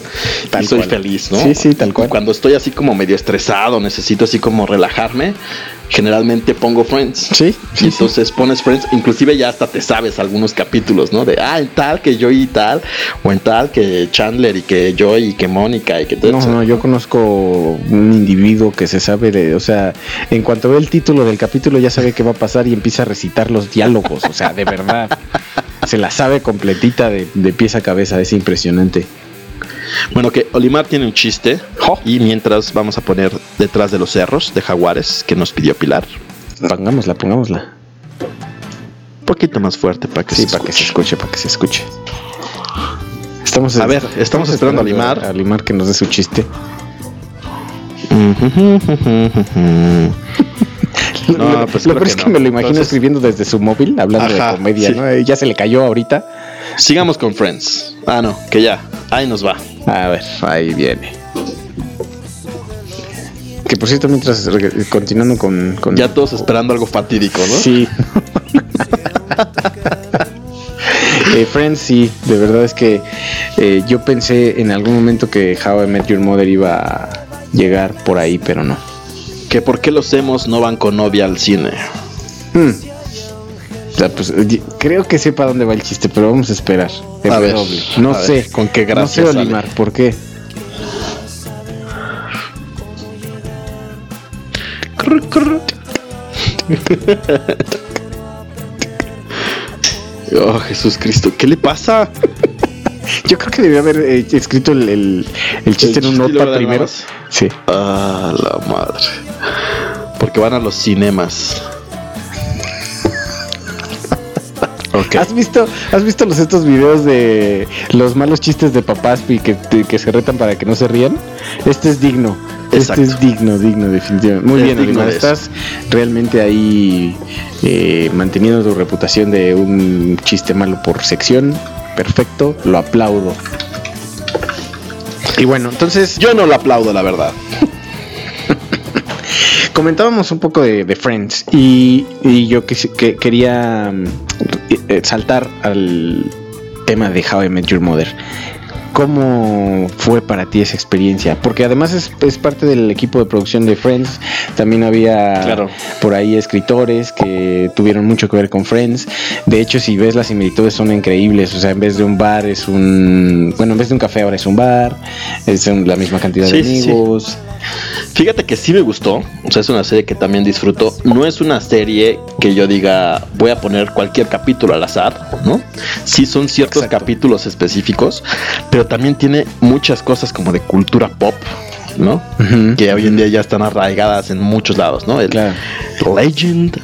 Tal y soy cual. feliz, ¿no? Sí, sí, tal cual. Cuando estoy así como medio estresado, necesito así como relajarme, generalmente pongo Friends. Sí, sí, sí. entonces pones Friends, inclusive ya hasta te sabes algunos capítulos, ¿no? De, ah, en tal que yo y tal, o en tal que Chandler y que Joy y que Mónica y que todo No, no, yo conozco un individuo que se sabe de, o sea, en cuanto ve el título del capítulo ya sabe qué va a pasar y empieza a recitar los diálogos, o sea, de verdad. [laughs] Se la sabe completita de, de pies a cabeza, es impresionante. Bueno, que Olimar tiene un chiste. Y mientras vamos a poner detrás de los cerros de Jaguares que nos pidió Pilar. Pongámosla, pongámosla. Un poquito más fuerte para que Sí, se para que se escuche. para que se escuche. Estamos, A ver, estamos esperando a Limar. A Limar que nos dé su chiste. [laughs] No, lo pues lo peor es que no. me lo imagino Entonces- escribiendo desde su móvil, hablando Ajá, de comedia, sí. ¿no? Eh, Ya se le cayó ahorita. Sigamos con Friends. Ah, no, que ya. Ahí nos va. A ver, ahí viene. Que por cierto, mientras continuando con, con- Ya todos esperando algo fatídico, ¿no? Sí. [laughs] Eh, Friends, sí, de verdad es que eh, yo pensé en algún momento que How I Met Your Mother iba a llegar por ahí, pero no. Que por qué los hemos no van con novia al cine. Hmm. O sea, pues, creo que sepa dónde va el chiste, pero vamos a esperar. A ver, Redoble. no a sé. ver, ¿con qué gracia No sé, sale? Olimar, ¿por qué? [laughs] Oh, Jesús Cristo, ¿qué le pasa? [laughs] Yo creo que debió haber eh, escrito el, el- el chiste El en un nada primero. Sí. Ah, la madre. Porque van a los cinemas. [laughs] Ok. ¿Has visto, ¿Has visto los estos videos de los malos chistes de papás y que, que se retan para que no se rían? Este es digno. Exacto. Este es digno, digno, definitivamente. Muy Es bien, digno. Estás realmente ahí eh, manteniendo tu reputación de un chiste malo por sección. Perfecto, lo aplaudo. Y bueno, entonces Yo no lo aplaudo, la verdad. [laughs] comentábamos un poco de, Friends y, y yo que, que- quería mm, eh, saltar al tema de How I Met Your Mother. ¿Cómo fue para ti esa experiencia? Porque además es, es parte del equipo de producción de Friends. También había Claro. por ahí escritores que tuvieron mucho que ver con Friends. De hecho, si ves las similitudes son increíbles. O sea, en vez de un bar es un... Bueno, en vez de un café ahora es un bar. Es un- la misma cantidad de sí, amigos. Fíjate que sí me gustó. O sea, es una serie que también disfruto. No es una serie que yo diga voy a poner cualquier capítulo al azar, ¿no? Sí son ciertos Exacto. capítulos específicos, pero también tiene muchas cosas como de cultura pop, ¿no? Que hoy en día ya están arraigadas en muchos lados, ¿no? El Claro. Legend,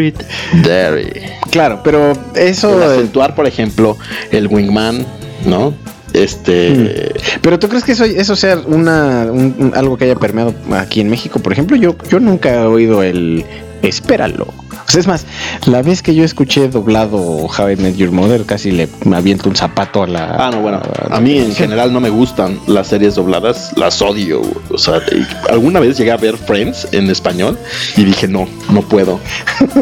it, Dairy. Claro, pero eso. El acentuar, por ejemplo, el Wingman, ¿no? Este. Pero tú crees que eso, eso sea una, un- un- algo que haya permeado aquí en México, por ejemplo, yo, yo nunca he oído el espéralo. Sea, es más, la vez que yo escuché doblado How I Met Your Mother, casi le me aviento un zapato a la. Ah, no, bueno, a mí en general no me gustan las series dobladas, las odio. O sea, alguna vez llegué a ver Friends en español y dije, no, no puedo,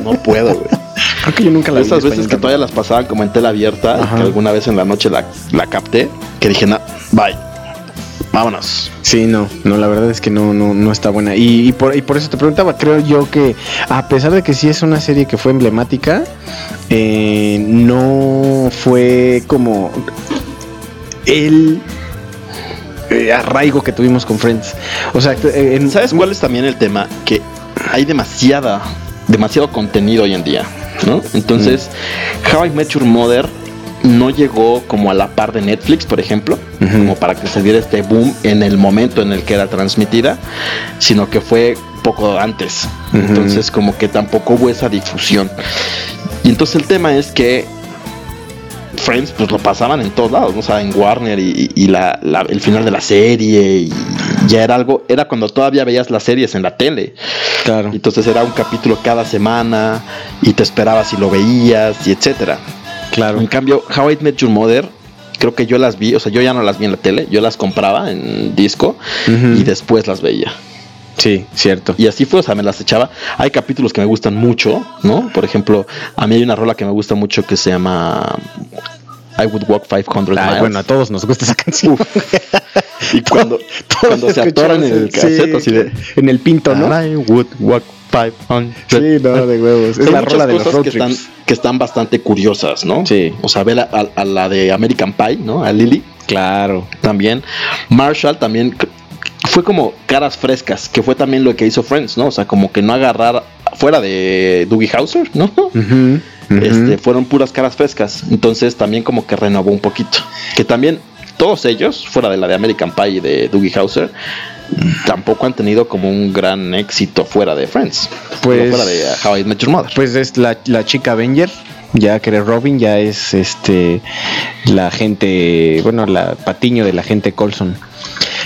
no puedo, güey. [laughs] Creo que yo nunca la vi. Esas veces español que todavía las pasaban como en tela abierta, Ajá. que alguna vez en la noche la, la capté, que dije, no, bye, vámonos. Sí, no, no, la verdad es que no, no, no está buena. Y, y por, y por eso te preguntaba, creo yo que a pesar de que sí es una serie que fue emblemática, eh, no fue como el eh, arraigo que tuvimos con Friends. O sea, eh, en- ¿Sabes cuál es también el tema? Que hay demasiada, demasiado contenido hoy en día, ¿no? Entonces, How I Met Your Mother no llegó como a la par de Netflix, por ejemplo, como para que se diera este boom en el momento en el que era transmitida, sino que fue poco antes. Entonces, como que tampoco hubo esa difusión. Y entonces el tema es que Friends pues lo pasaban en todos lados, ¿no? o sea, en Warner y, y la- la- el final de la serie y ya era algo, era cuando todavía veías las series en la tele. Claro. Entonces era un capítulo cada semana y te esperabas si lo veías y etcétera. Claro. En cambio, How I Met Your Mother, creo que yo las vi, o sea, yo ya no las vi en la tele, yo las compraba en disco y después las veía. Sí, cierto. Y así fue, o sea, me las echaba. Hay capítulos que me gustan mucho, ¿no? Por ejemplo, a mí hay una rola que me gusta mucho que se llama I Would Walk 500 Ay, Miles. bueno, a todos nos gusta esa canción. [laughs] y cuando, cuando se atoran en el cassette, sí, así de. En el pinto, ¿no? I would walk 500. Sí, no, de huevos. Es la rola de los cosas road que están, que están bastante curiosas, ¿no? Sí. O sea, ver a, a- a la de American Pie, ¿no? A Lily Claro. también. Marshall también fue como caras frescas, que fue también lo que hizo Friends, ¿no? O sea, como que no agarrar fuera de Dougie Hauser, ¿no? Este, fueron puras caras frescas. Entonces también como que renovó un poquito. Que también todos ellos, fuera de la de American Pie y de Dougie Hauser, tampoco han tenido como un gran éxito fuera de Friends. Pues- fuera de uh, How I Met Your Mother. Pues es la, la chica Avenger, ya que Robin, ya es este la gente, bueno, la patiño de la gente Colson.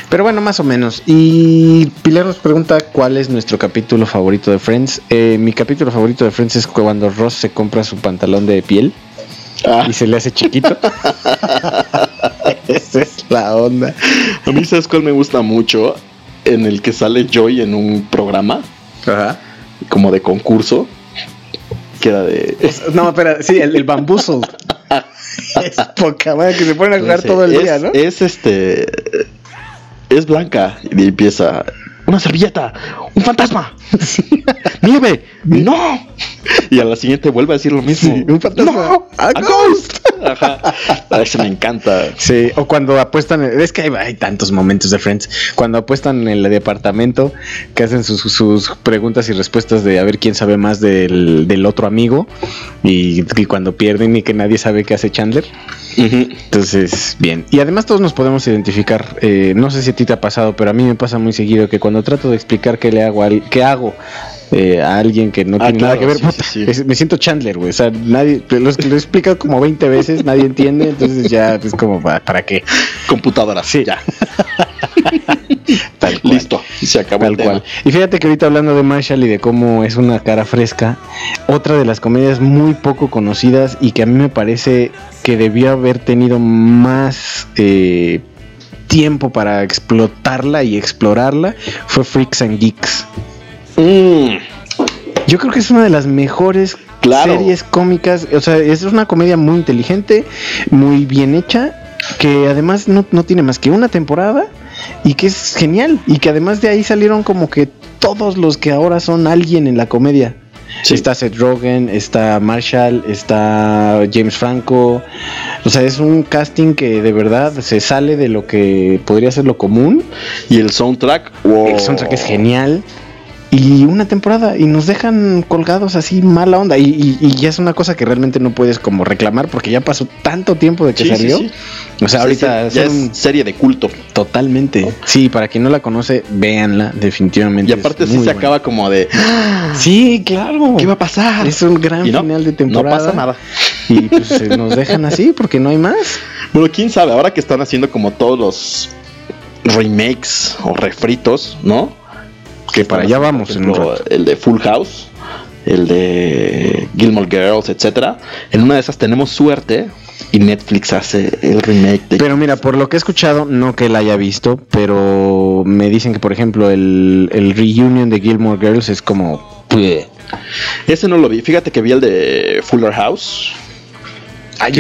Pero bueno, más o menos. Y Pilar nos pregunta cuál es nuestro capítulo favorito de Friends. Eh, mi capítulo favorito de Friends es cuando Ross se compra su pantalón de piel Ah, y se le hace chiquito. [laughs] [laughs] Esa es la onda. a mí, ¿sabes cuál me gusta mucho? En el que sale Joy en un programa Ajá. como de concurso. Que era de. No, espera, sí, el, el bambuzo. [laughs] es poca madre que se ponen a jugar todo el es, día, ¿no? Es este. Es blanca. Y empieza. Una servilleta. Un fantasma. [laughs] Nieve. No. Y a la siguiente vuelve a decir lo mismo. Sí, un fantasma. No, A a ghost. [laughs] Ajá. A ese me encanta. Sí, o cuando apuestan, es que hay, hay tantos momentos de Friends, cuando apuestan en el departamento, que hacen sus, sus preguntas y respuestas de a ver quién sabe más del, del otro amigo, y, y cuando pierden y que nadie sabe qué hace Chandler. Entonces, bien. Y además todos nos podemos identificar, eh, no sé si a ti te ha pasado, pero a mí me pasa muy seguido que cuando trato de explicar qué le hago, qué hago eh, a alguien que no Ah, tiene nada que ver, sí, puta, sí, sí. es- me siento Chandler, güey. O sea, nadie, lo, lo he explicado como 20 veces, nadie entiende, entonces ya es como, ¿para, para qué? Computadora. Sí. Ya. [laughs] Tal cual. Listo. Se acabó Tal el tema. cual. Y fíjate que ahorita hablando de Marshall y de cómo es una cara fresca, otra de las comedias muy poco conocidas y que a mí me parece que debió haber tenido más eh, tiempo para explotarla y explorarla fue Freaks and Geeks. Mm, Yo creo que es una de las mejores Claro. series cómicas. O sea, es una comedia muy inteligente, muy bien hecha, que además no, no tiene más que una temporada y que es genial. Y que además de ahí salieron como que todos los que ahora son alguien en la comedia. Sí. Está Seth Rogen, está Marshall, está James Franco. O sea, es un casting que de verdad se sale de lo que podría ser lo común. Y el soundtrack. wow. El soundtrack es genial. Y una temporada y nos dejan colgados así mala onda. Y, y- y ya es una cosa que realmente no puedes como reclamar porque ya pasó tanto tiempo de que Sí, sí, salió. sí. O sea, ahorita ya son es serie de culto. totalmente. Sí, para quien no la conoce, véanla, definitivamente. Y aparte sí se buena. acaba como de. [gasps] Sí, claro. ¿Qué va a pasar? Es un gran no, final de No temporada. pasa nada. [laughs] Y pues nos dejan así porque no hay más. Bueno, quién sabe, ahora que están haciendo como todos los remakes o refritos, ¿no? Que para allá vamos por en un ejemplo, rato. El de Full House, el de Gilmore Girls, etcétera. En una de esas tenemos suerte y Netflix hace el remake de. Pero mira, por lo que he escuchado, no que la haya visto, pero me dicen que, por ejemplo, el, el reunion de Gilmore Girls es como. "Bleh". Ese no lo vi. Fíjate que vi el de Fuller House.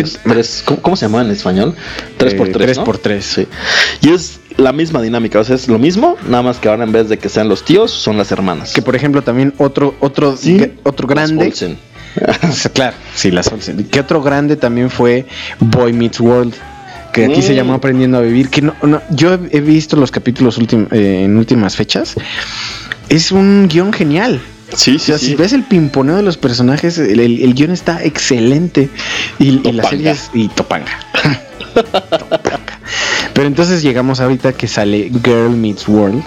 Es tres- ¿cómo, cómo se llama en español? 3x3. Eh, tres por tres. Sí. Y es la misma dinámica. O sea, es lo mismo, nada más que ahora en vez de que sean los tíos, son las hermanas. Que por ejemplo también otro otro Sí. otro Las grande. O [laughs] claro, sí las Olsen. Que otro grande también fue Boy Meets World, que aquí se Mm. llamó Aprendiendo a vivir. Que no, no- yo he visto los capítulos ultim- eh, en últimas fechas. Es un guion genial. Sí, O sí, sea, sí. si ves el pimponeo de los personajes, el, el- el guion está excelente. Y, y la Topanga. serie es. Y Topanga. [laughs] Pero entonces llegamos ahorita que sale Girl Meets World.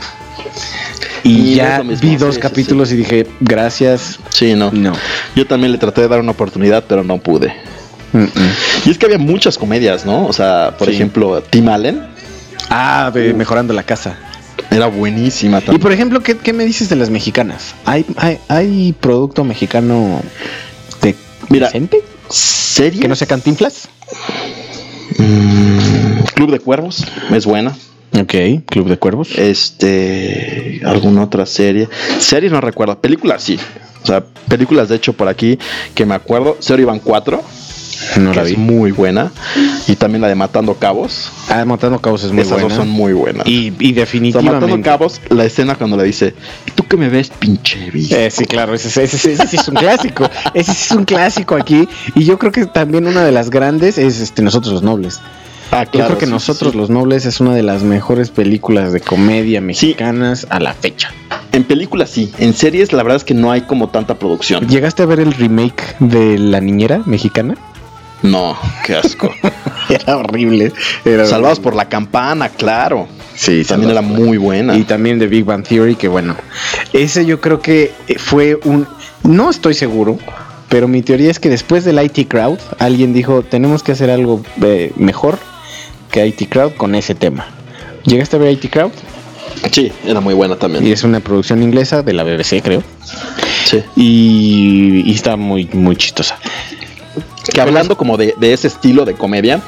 Y, Y ya vi dos sí, sí, capítulos y dije, gracias. Sí, no. No. Yo también le traté de dar una oportunidad, pero no pude. Mm, mm. Y es que había muchas comedias, ¿no? O sea, por Sí. ejemplo, Tim Allen Ah, de mejorando la casa. era buenísima Y también. por ejemplo, ¿qué, qué me dices de las mexicanas? ¿Hay, hay, hay producto mexicano de Mira? ¿Series? ¿Que no sea cantinflas? Mm, Club de Cuervos, es buena. Ok, Club de Cuervos. Este, alguna otra serie. Series no recuerdo, películas sí. O sea, películas de hecho por aquí que me acuerdo. Zero Iban 4. No que la es vi. muy buena. Y también la de Matando Cabos. Ah, Matando Cabos es muy Esas buena. dos son muy buenas. Y, y O sea, definitivamente. Matando Cabos, la escena cuando le dice, "¿Y ¿tú qué me ves, pinche bicho?" Eh, sí, claro, ese, ese- ese- ese es un clásico. Ese sí es un clásico aquí. Y yo creo que también una de las grandes es este Nosotros los Nobles. Ah, Yo claro, creo que sí, Nosotros sí. los Nobles es una de las mejores películas de comedia mexicanas a la fecha. En películas sí, en series la verdad es que no hay como tanta producción. ¿Llegaste a ver el remake de La Niñera mexicana? No, qué asco. [laughs] Era horrible. Era Salvados por la campana, claro. Sí, También era muy buena. Y también de Big Bang Theory, que bueno, ese yo creo que fue un... No estoy seguro, pero mi teoría es que después del IT Crowd, alguien dijo, tenemos que hacer algo eh, mejor que IT Crowd con ese tema. ¿Llegaste a ver IT Crowd? Sí, era muy buena también. Y es una producción inglesa de la BBC, creo. Sí. Y, y está muy, muy chistosa. Que hablando como de, de ese estilo de comedia,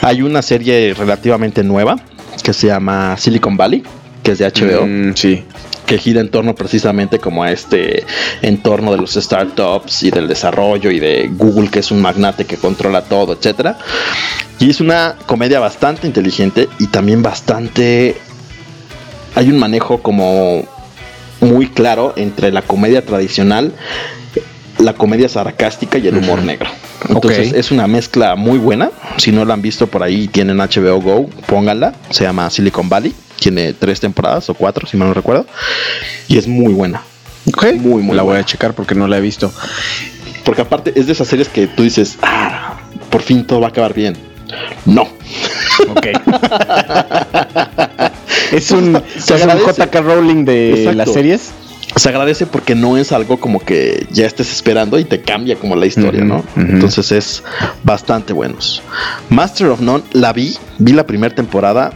hay una serie relativamente nueva que se llama Silicon Valley, que es de HBO, Mm, sí. Que gira en torno precisamente como a este entorno de los startups y del desarrollo y de Google, que es un magnate que controla todo, etcétera. Y es una comedia bastante inteligente y también bastante hay un manejo como muy claro entre la comedia tradicional, la comedia sarcástica y el humor negro. Entonces es una mezcla muy buena. Si no la han visto por ahí, tienen HBO Go, pónganla. Se llama Silicon Valley. Tiene tres temporadas o cuatro, si mal no recuerdo. Y es muy buena. Ok. Muy, muy La voy a checar porque no la he visto. Porque aparte es de esas series que tú dices, ah, por fin todo va a acabar bien. No. Ok. [laughs] es un, Se es un. JK Rowling de Exacto. las series. Se agradece porque no es algo como que ya estés esperando y te cambia como la historia, ¿no? Entonces es bastante buenos. Master of None la vi, vi la primera temporada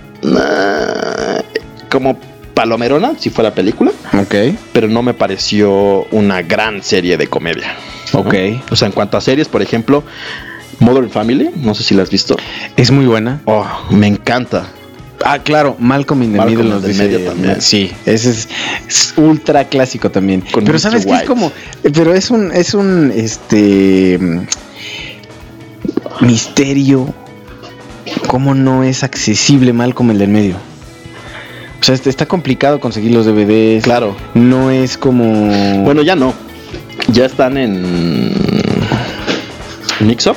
como palomerona, si fuera película, Ok. pero no me pareció una gran serie de comedia. ¿no? Ok. O sea, en cuanto a series, por ejemplo, Modern Family, no sé si la has visto. Es muy buena. Oh, me encanta. Ah, claro, Malcolm in the Malcolm Middle dice. Middle también. Sí, ese es, es ultra clásico también. Con pero Mr. sabes que es como, pero es un, es un, este, misterio. ¿Cómo no es accesible Malcolm el del medio? O sea, está complicado conseguir los DVDs. Claro. No es como. Bueno, ya no. Ya están en Mixup.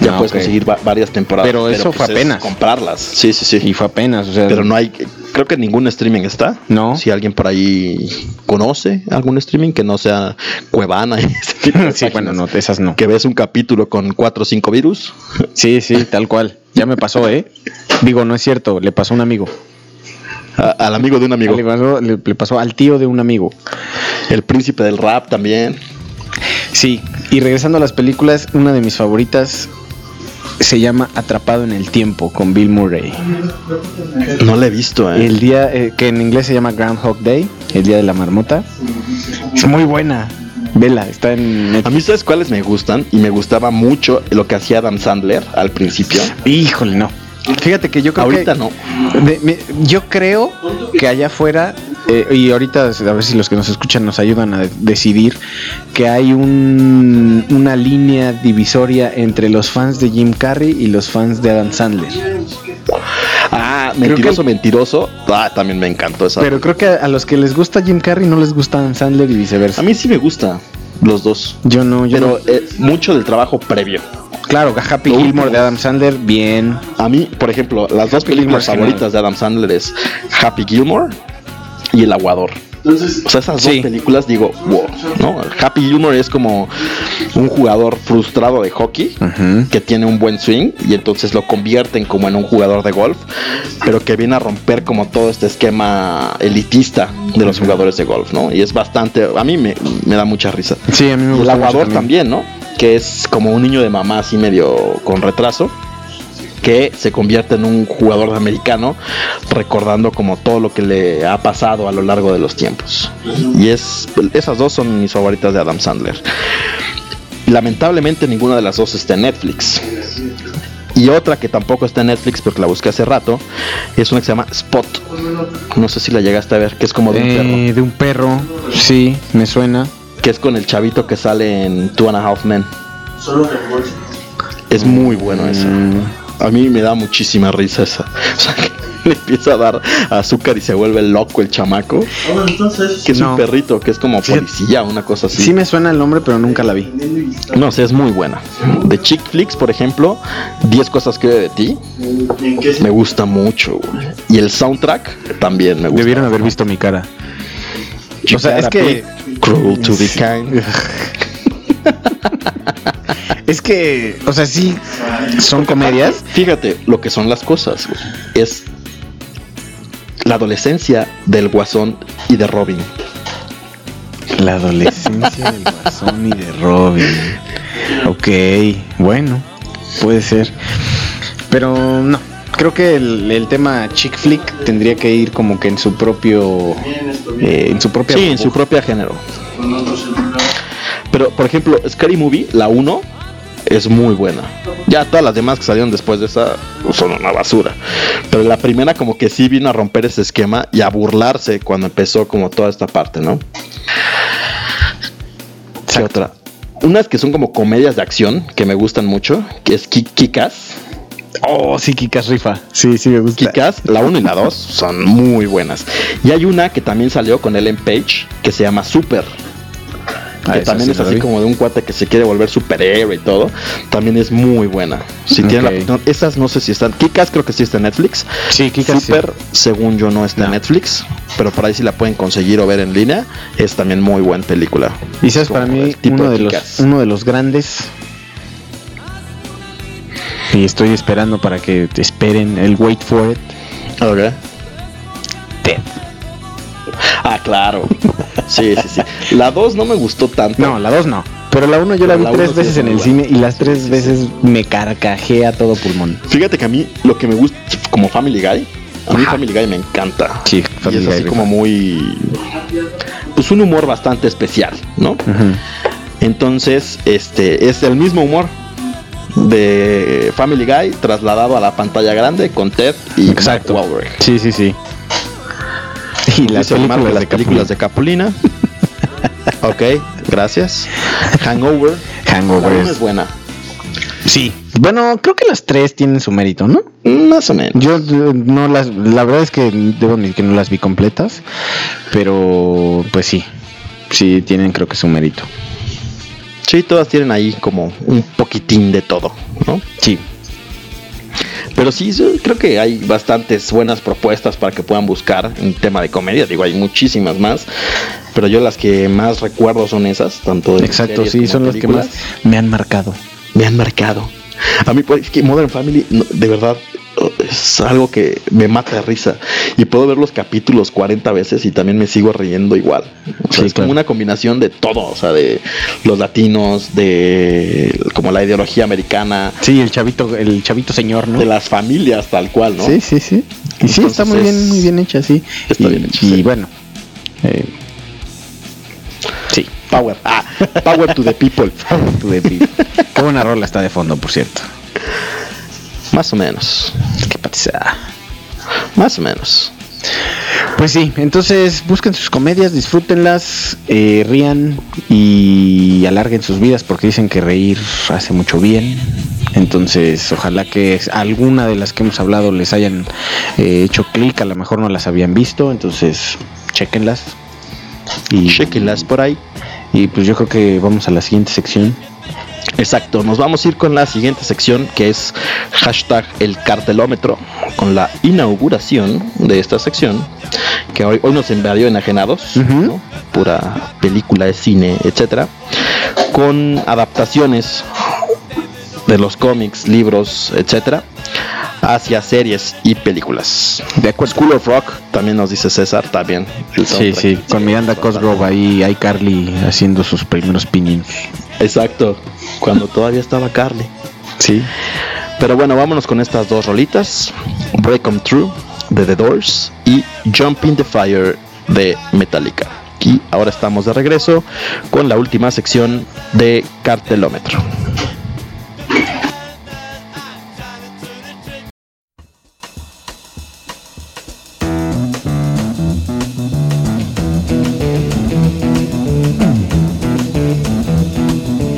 Ya Ah, puedes conseguir va- varias temporadas. Pero eso fue es apenas. Comprarlas. Sí, sí, sí. y fue apenas, o sea. Pero no hay. Creo que ningún streaming está. No. Si alguien por ahí conoce algún streaming que no sea Cuevana. [laughs] y ese tipo de sí, bueno, no, esas no. Que ves un capítulo con 4 o 5 virus. Sí, sí, tal cual. Ya me pasó, ¿eh? Digo, no es cierto, le pasó a un amigo. a- al amigo de un amigo. Le pasó, le- le pasó al tío de un amigo. El príncipe del rap también. Sí, y regresando a las películas, una de mis favoritas se llama Atrapado en el Tiempo con Bill Murray. No la he visto, eh. El día eh, que en inglés se llama Groundhog Day, el día de la marmota. Es muy buena. Vela, está en A mí, ¿sabes cuáles me gustan? Y me gustaba mucho lo que hacía Adam Sandler al principio. Híjole, no. Fíjate que yo creo Ahorita que no. de- me- yo creo que allá afuera, eh, y ahorita a ver si los que nos escuchan nos ayudan a de- decidir, que hay un, una línea divisoria entre los fans de Jim Carrey y los fans de Adam Sandler. Ah, mentiroso, que- mentiroso. Ah, también me encantó esa. Pero creo que a, los que les gusta Jim Carrey no les gusta Adam Sandler y viceversa. a mí sí me gusta los dos. yo no, yo Pero no. eh, mucho del trabajo previo. Claro, Happy Lo Gilmore último. de Adam Sandler, bien. A mí, por ejemplo, las dos Happy películas favoritas de Adam Sandler es Happy Gilmore y El Aguador. O sea, esas Sí. dos películas digo, wow, ¿no? Happy Gilmore es como un jugador frustrado de hockey que tiene un buen swing y entonces lo convierten como en un jugador de golf, pero que viene a romper como todo este esquema elitista de los jugadores de golf, ¿no? Y es bastante, a mí me, me da mucha risa. Sí, a mí me el gusta mucho aguador también, ¿no? Que es como un niño de mamá así medio con retraso. Que se convierte en un jugador americano recordando como todo lo que le ha pasado a lo largo de los tiempos. Y es esas dos son mis favoritas de Adam Sandler. Lamentablemente ninguna de las dos está en Netflix. Y otra que tampoco está en Netflix porque la busqué hace rato es una que se llama Spot. No sé si la llegaste a ver, que es como de un perro. Eh, de un perro, sí, me suena. Que es con el chavito que sale en Two and a Half Men. Es muy bueno eso. A mí me da muchísima risa esa. [laughs] O sea, que le empieza a dar azúcar y se vuelve loco el chamaco. Que es No. un perrito, que es como policía, una cosa así. Sí me suena el nombre, pero nunca la vi. No sé, es muy buena. De Chick Flicks, por ejemplo, 10 cosas que de ti. Me gusta mucho. güey. Y el soundtrack también me gusta. Debieron haber visto mi cara. O sea, es que Cruel to be kind. [laughs] [laughs] es que, o sea, sí son comedias. Fíjate lo que son las cosas. Es la adolescencia del Guasón y de Robin. La adolescencia del Guasón y de Robin. Ok, bueno, puede ser. Pero no, creo que el, el tema chick flick tendría que ir como que en su propio, eh, en su propia. Sí, en su propio género. Pero, por ejemplo, Scary Movie, la 1, es muy buena. Ya todas las demás que salieron después de esa son una basura. Pero la primera como que sí vino a romper ese esquema y a burlarse cuando empezó como toda esta parte, ¿no? ¿Qué otra? Unas que son como comedias de acción que me gustan mucho, que es Ki- Kick-Ass. Oh, sí, Kikas rifa. Sí, sí me gusta. Kick-Ass, la 1 y la 2 son muy buenas. Y hay una que también salió con Ellen Page que se llama Super. Ah, que esa también sí es así como de un cuate que se quiere volver superhéroe y todo. También es muy buena. Si tienen la oportunidad- esas no sé si están. Kikas creo que sí está en Netflix. Sí, Kikas sí. Super, según yo, no está en No. Netflix. Pero por ahí si la pueden conseguir o ver en línea. Es también muy buena película. Y sabes, para mí, tipo uno de de, los, uno de los grandes. Y estoy esperando para que te esperen el Wait for It. Ok. Ted. Ah, claro. Sí, sí, sí. La 2 no me gustó tanto. No, la 2 no. Pero la 1 yo la vi tres sí veces es en el cine y las tres veces me carcajé a todo pulmón. Fíjate que a mí lo que me gusta, como Family Guy, a mí Ajá. Family Guy me encanta. Sí, y Family es Guy así rifa. como muy. Pues un humor bastante especial, ¿no? Entonces, este es el mismo humor de Family Guy trasladado a la pantalla grande con Ted y Exacto. Mark Wahlberg. Sí, sí, sí. Y las películas, las películas de Capulina. [laughs] ok, gracias. Hangover. Hangover La es buena. Sí. Bueno, creo que las tres tienen su mérito, ¿no? Más o menos. Yo eh, no las, la verdad es que debo admitir que no las vi completas, pero pues sí, sí tienen creo que su mérito. Sí, todas tienen ahí como un poquitín de todo, ¿no? Sí, Pero sí, creo que hay bastantes buenas propuestas para que puedan buscar en tema de comedia. Digo, hay muchísimas más. Pero yo las que más recuerdo son esas, tanto de exacto, sí, son las que más me han marcado. me han marcado. A mí, pues, es que Modern Family, no, de verdad, es algo que me mata de risa. Y puedo ver los capítulos 40 veces y también me sigo riendo igual. O sea, Sí, es claro. como una combinación de todo, o sea, de los latinos, de como la ideología americana, Sí, el chavito, el chavito señor, ¿no? de las familias tal cual, ¿no? Sí, sí, sí. Y sí, está muy bien, muy bien hecha, sí. está y, bien hecha, Y sí. bueno, eh, sí. Power. Ah, power to the people. Tu de ti. Qué buena rola está de fondo, por cierto. Más o menos. Qué patizada. Más o menos. Pues sí, entonces busquen sus comedias, disfrútenlas, eh, rían y alarguen sus vidas porque dicen que reír hace mucho bien. Entonces, ojalá que alguna de las que hemos hablado les hayan eh, hecho clic, a lo mejor no las habían visto, entonces chequenlas. Y, Chequenlas por ahí. y pues yo creo que vamos a la siguiente sección. Exacto, nos vamos a ir con la siguiente sección que es hashtag el cartelómetro, con la inauguración de esta sección, que hoy, hoy nos invadió enajenados. ¿no? pura película de cine, etcétera, con adaptaciones de los cómics, libros, etcétera, hacia series y películas. De acuerdo. School of Rock, también nos dice César, también. Sí, sí, con Miranda Cosgrove ahí, hay Carly haciendo sus primeros pinions. Exacto, cuando todavía estaba Carly. Sí. Pero bueno, vámonos con estas dos rolitas. Break 'em Through de The Doors y Jump in the Fire de Metallica. Y ahora estamos de regreso con la última sección de cartelómetro.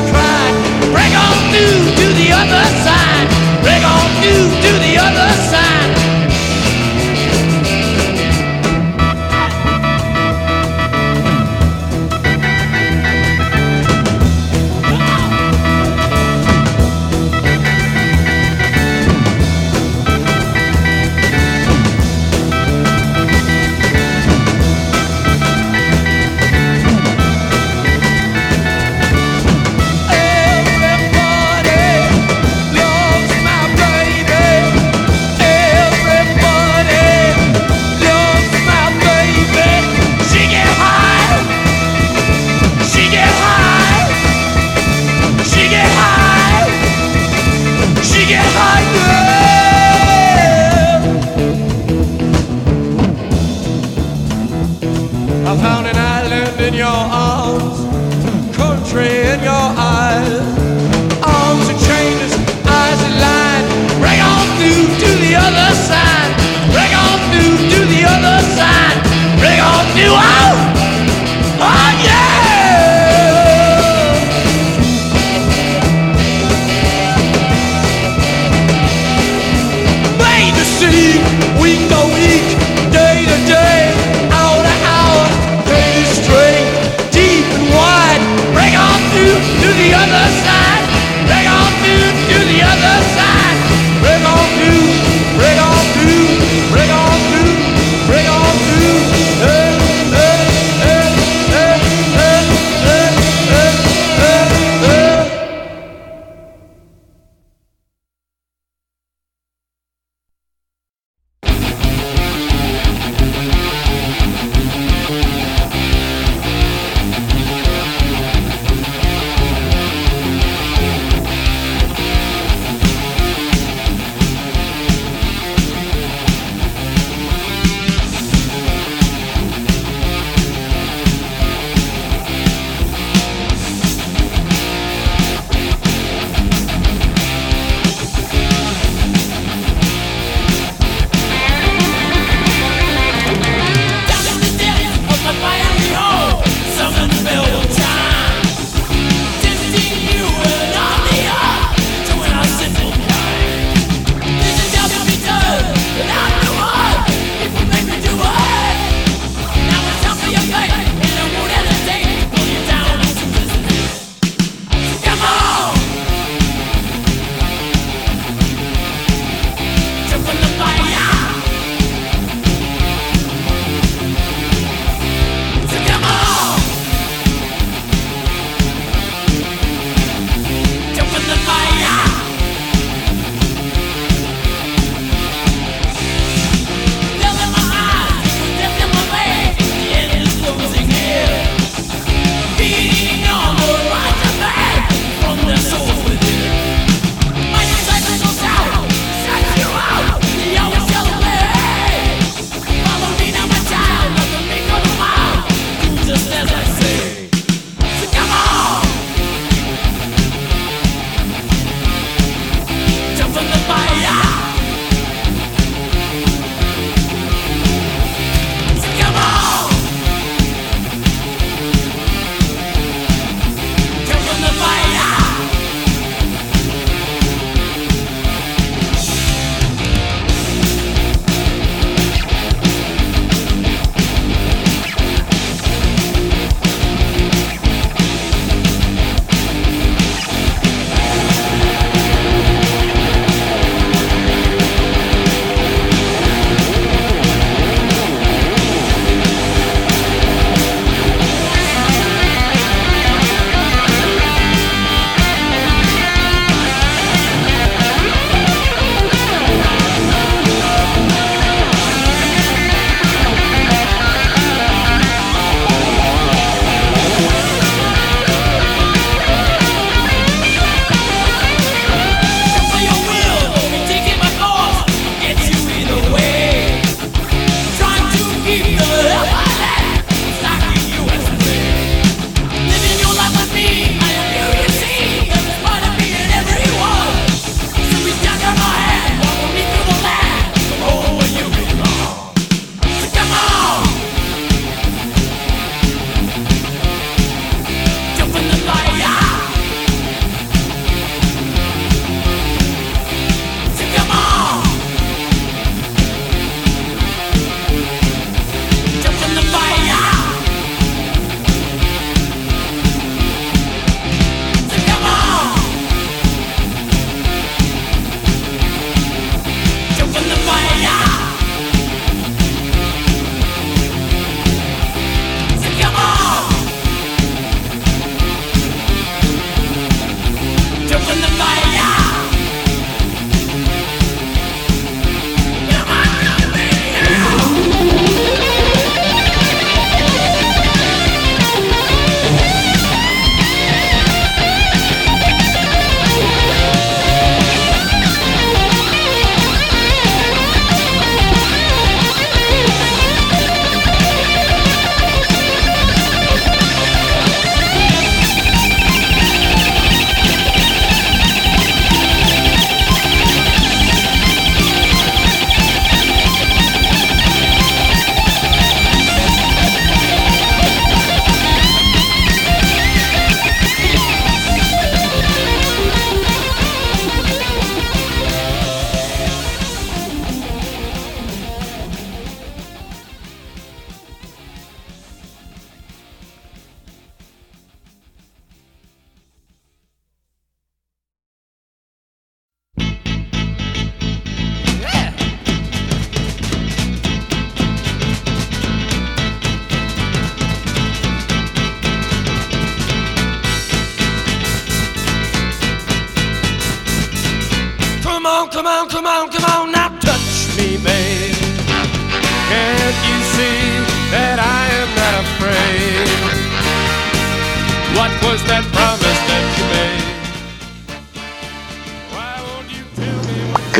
we cried? Break on through to the other side. Break on through to the other side.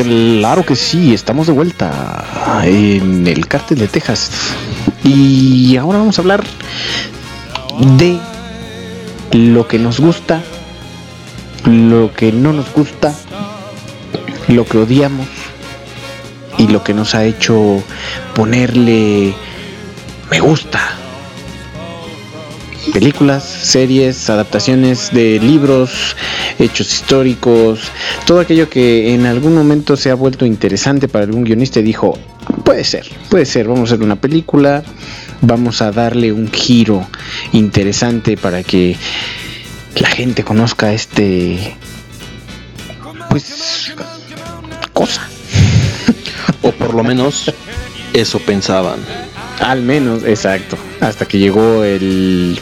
Claro que sí, estamos de vuelta en el cártel de Texas. Y ahora vamos a hablar de lo que nos gusta, lo que no nos gusta, lo que odiamos y lo que nos ha hecho ponerle me gusta películas, series, adaptaciones de libros, hechos históricos, todo aquello que en algún momento se ha vuelto interesante para algún guionista y dijo, puede ser, puede ser, vamos a hacer una película, vamos a darle un giro interesante para que la gente conozca este pues cosa. o por lo menos eso pensaban. Al menos, exacto. Hasta que llegó el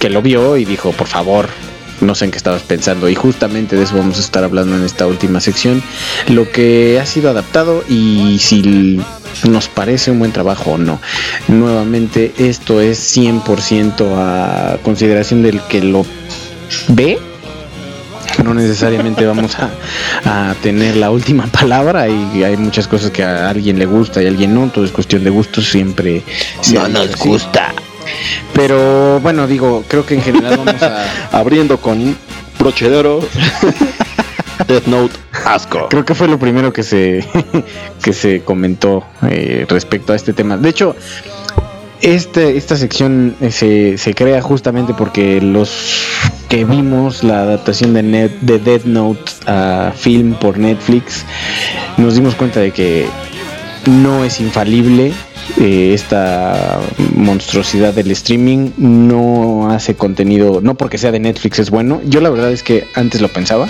que lo vio y dijo, por favor, no sé en qué estabas pensando. Y justamente de eso vamos a estar hablando en esta última sección. Lo que ha sido adaptado y si nos parece un buen trabajo o no. Nuevamente, esto es 100% a consideración del que lo ve. No necesariamente vamos a, tener la última [laughs] palabra y hay muchas cosas que a alguien le gusta y a alguien no. Todo es cuestión de gustos siempre. No nos gusta. Pero bueno, digo, creo que en general vamos a. [laughs] Abriendo con Prochedero. [laughs] Death Note asco. Creo que fue lo primero que se que se comentó eh, respecto a este tema. De hecho, este, esta sección eh, se, se, crea justamente porque los que vimos la adaptación de, Net, de Death Note a film por Netflix nos dimos cuenta de que no es infalible eh, esta monstruosidad del streaming no hace contenido, no porque sea de Netflix es bueno. Yo la verdad es que antes lo pensaba.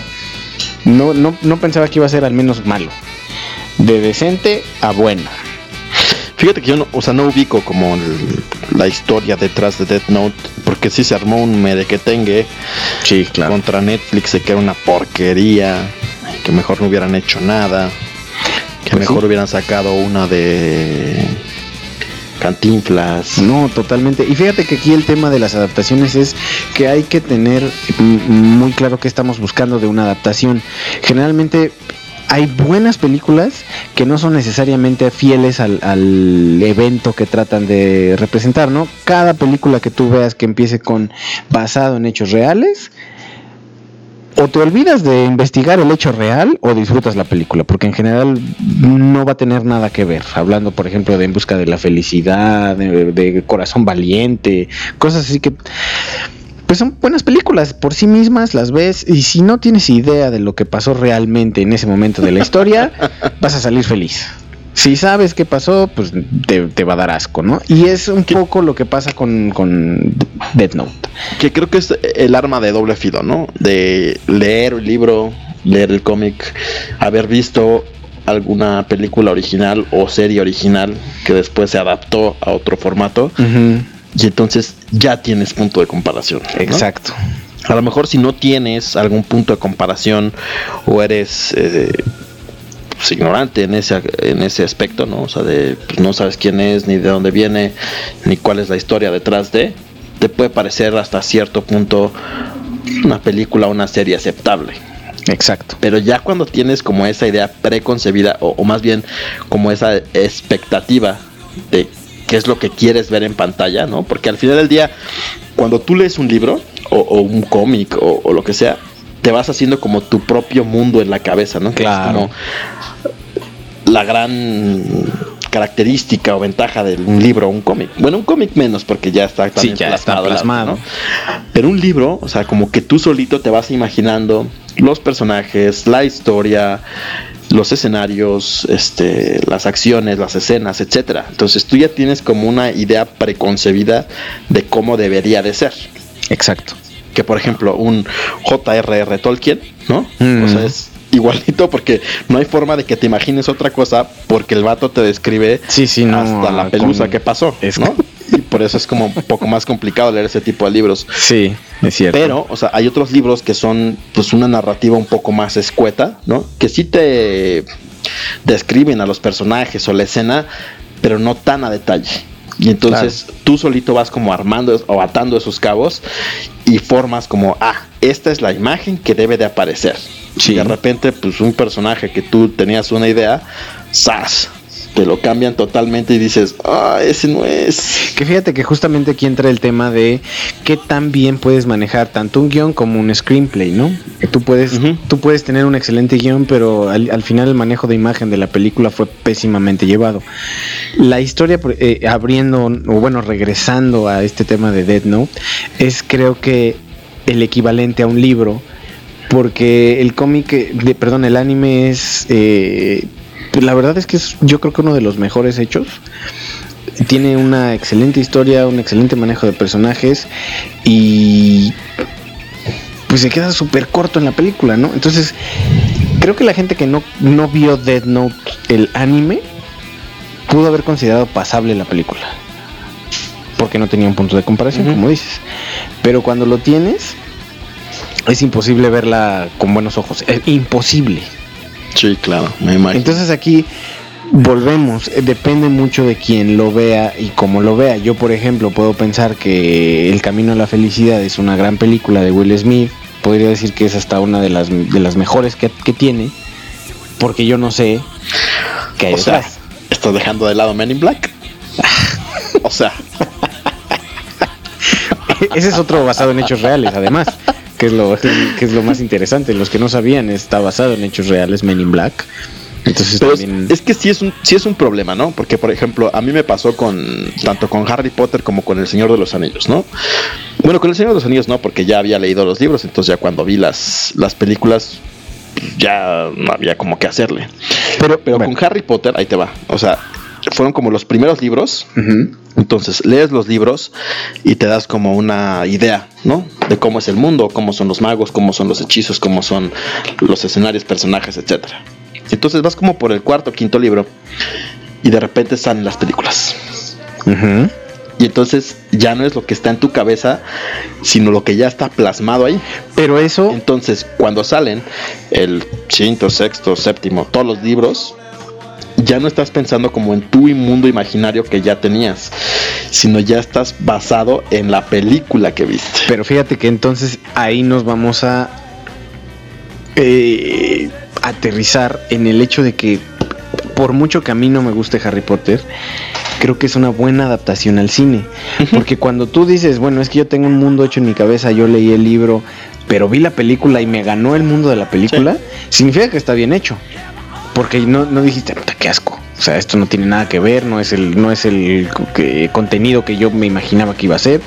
No, no, no pensaba que iba a ser al menos malo. De decente a bueno. Fíjate que yo no, o sea, no ubico como la historia detrás de Death Note, porque si se armó un merequetengue sí, claro. contra Netflix de que era una porquería, que mejor no hubieran hecho nada, que pues mejor hubieran sacado una de Cantinflas. No, totalmente. Y fíjate que aquí el tema de las adaptaciones es que hay que tener muy claro que estamos buscando de una adaptación. Generalmente hay buenas películas que no son necesariamente fieles al, evento que tratan de representar, ¿no? Cada película que tú veas que empiece con basado en hechos reales o te olvidas de investigar el hecho real o disfrutas la película, porque en general no va a tener nada que ver. Hablando, por ejemplo, de En Busca de la Felicidad, de, Corazón Valiente, cosas así que pues son buenas películas por sí mismas, las ves y si no tienes idea de lo que pasó realmente en ese momento de la historia, [laughs] vas a salir feliz si sabes qué pasó, pues te, va a dar asco, ¿no? Y es un poco lo que pasa con, con Death Note. Que creo que es el arma de doble filo, ¿no? De leer el libro, leer el cómic, haber visto alguna película original o serie original que después se adaptó a otro formato. Y entonces ya tienes punto de comparación. Exacto. a lo mejor si no tienes algún punto de comparación o eres eh, pues, ignorante en ese, en ese aspecto, ¿no? O sea, de, pues, no sabes quién es, ni de dónde viene, ni cuál es la historia detrás de, te puede parecer hasta cierto punto una película o una serie aceptable. Exacto. Pero ya cuando tienes como esa idea preconcebida, o, o más bien como esa expectativa de qué es lo que quieres ver en pantalla, ¿no? Porque al final del día, cuando tú lees un libro, o, o un cómic, o, o lo que sea, te vas haciendo como tu propio mundo en la cabeza, ¿no? Que es Claro. como la gran característica o ventaja de un libro o un cómic. Bueno, un cómic menos porque ya está también ya está plasmado. ¿no? Pero un libro, o sea, como que tú solito te vas imaginando los personajes, la historia, los escenarios, este, las acciones, las escenas, etcétera. Entonces tú ya tienes como una idea preconcebida de cómo debería de ser. Exacto. Que por ejemplo, un J.R.R. Tolkien, ¿no? Mm. O sea, es igualito porque no hay forma de que te imagines otra cosa porque el vato te describe Sí, sí, no, hasta la pelusa con- que pasó, es- ¿no? [laughs] Y por eso es como un poco más complicado leer ese tipo de libros. Sí, es cierto. Pero, o sea, hay otros libros que son pues una narrativa un poco más escueta, ¿no? Que sí te describen a los personajes o la escena, pero no tan a detalle. Y entonces tú solito vas como armando o atando esos cabos y formas como, ah, esta es la imagen que debe de aparecer. Sí. Y de repente, pues un personaje que tú tenías una idea, ¡zas! Te lo cambian totalmente y dices, ah, ese no es. Que fíjate que justamente aquí entra el tema de qué tan bien puedes manejar tanto un guion como un screenplay, ¿no? Que tú puedes, tú puedes tener un excelente guion, pero al, al final el manejo de imagen de la película fue pésimamente llevado. La historia, eh, abriendo, o bueno, regresando a este tema de Dead Note, es creo que el equivalente a un libro, porque el cómic, eh, de, perdón, el anime es... eh, la verdad es que es yo creo que uno de los mejores hechos tiene una excelente historia, un excelente manejo de personajes y pues se queda súper corto en la película, ¿no? Entonces, creo que la gente que no, no vio Dead Note, el anime, pudo haber considerado pasable la película. Porque no tenía un punto de comparación, como dices. Pero cuando lo tienes, es imposible verla con buenos ojos. Es imposible. Sí, claro, me imagino. Entonces aquí volvemos, eh, depende mucho de quien lo vea y cómo lo vea. Yo, por ejemplo, puedo pensar que El Camino a la Felicidad es una gran película de Will Smith. Podría decir que es hasta una de las, de las mejores que, que tiene, porque yo no sé qué hay o sea, detrás. ¿estás dejando de lado Men in Black? [laughs] o sea, [laughs] Ese es otro basado en hechos reales, además, que es lo, que es lo más interesante. Los que no sabían, está basado en hechos reales, Men in Black. Entonces pero también... es que sí es, un, sí es un problema, ¿no? Porque, por ejemplo, a mí me pasó con tanto con Harry Potter como con El Señor de los Anillos, ¿no? Bueno, con El Señor de los Anillos no, porque ya había leído los libros, entonces ya cuando vi las, las películas ya no había como que hacerle. Pero, pero Bueno. con Harry Potter, ahí te va. O sea, fueron como los primeros libros. Entonces lees los libros y te das como una idea, ¿no? De cómo es el mundo, cómo son los magos, cómo son los hechizos, cómo son los escenarios, personajes, etcétera. Entonces vas como por el cuarto o quinto libro y de repente salen las películas. Y entonces ya no es lo que está en tu cabeza, sino lo que ya está plasmado ahí. Pero eso... Entonces, cuando salen el quinto, sexto, séptimo, todos los libros, ya no estás pensando como en tu mundo imaginario que ya tenías, sino ya estás basado en la película que viste. Pero fíjate que entonces ahí nos vamos a eh, aterrizar en el hecho de que por mucho que a mí no me guste Harry Potter, creo que es una buena adaptación al cine. Porque cuando tú dices, bueno, es que yo tengo un mundo hecho en mi cabeza, yo leí el libro, pero vi la película y me ganó el mundo de la película, significa que está bien hecho. Porque no, no dijiste, puta, qué asco. O sea, esto no tiene nada que ver, no es el, no es el que- contenido que yo me imaginaba que iba a ser.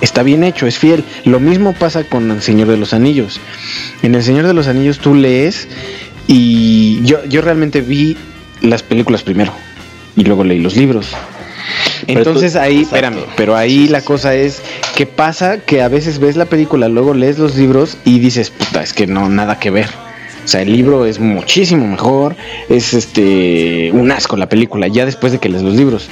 Está bien hecho, es fiel. Lo mismo pasa con El Señor de los Anillos. En El Señor de los Anillos tú lees y yo, yo realmente vi las películas primero y luego leí los libros. Entonces tú- ahí, exacto. espérame, pero ahí la cosa es que pasa que a veces ves la película, luego lees los libros y dices, puta, es que no, nada que ver. O sea, el libro es muchísimo mejor, es este un asco la película, ya después de que lees los libros.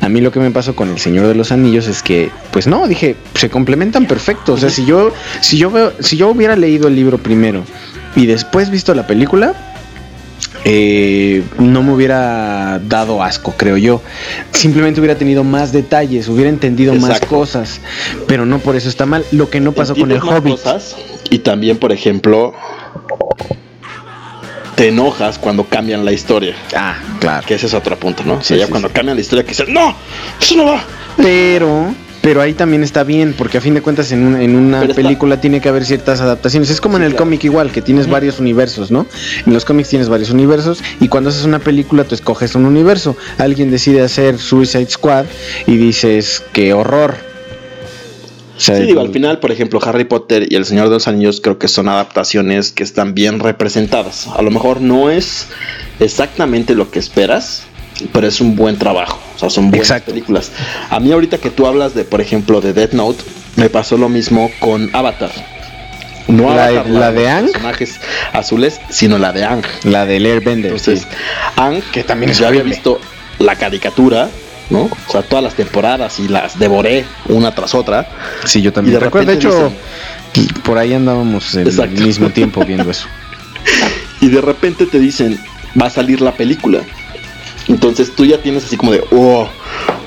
A mí lo que me pasó con El Señor de los Anillos es que, pues no, dije, se complementan perfecto. O sea, si yo, si yo veo, si yo hubiera leído el libro primero y después visto la película, eh, no me hubiera dado asco, creo yo. Simplemente hubiera tenido más detalles, hubiera entendido más cosas, pero no por eso está mal. Lo que no pasó con el Hobbit. cosas, y también, por ejemplo, te enojas cuando cambian la historia. Ah, claro. Que ese es otro punto, ¿no? O sea, ya sí, cuando sí. cambian la historia, que dicen, ¡No! ¡Eso no va! Pero, pero ahí también está bien, porque a fin de cuentas en, un- en una Pero está- película tiene que haber ciertas adaptaciones. Es como en el claro. cómic igual, que tienes varios universos, ¿no? En los cómics tienes varios universos y cuando haces una película tú escoges un universo. Alguien decide hacer Suicide Squad y dices, qué horror. Sí, digo, al final, por ejemplo, Harry Potter y El Señor de los Anillos creo que son adaptaciones que están bien representadas. A lo mejor no es exactamente lo que esperas, pero es un buen trabajo. O sea, son buenas Exacto. películas. A mí ahorita que tú hablas de, por ejemplo, de Death Note, me pasó lo mismo con Avatar. No La- Avatar, la de Aang. personajes azules, sino la de Ang. La del Airbender. Entonces, sí. Ang, Que también es yo había visto la caricatura, ¿no? O sea, todas las temporadas y las devoré una tras otra. Sí, yo y también. de recuerdo. De repente hecho, por ahí andábamos Exacto. el mismo [laughs] tiempo viendo eso. [laughs] y de repente te dicen, va a salir la película. Entonces tú ya tienes así como de, oh,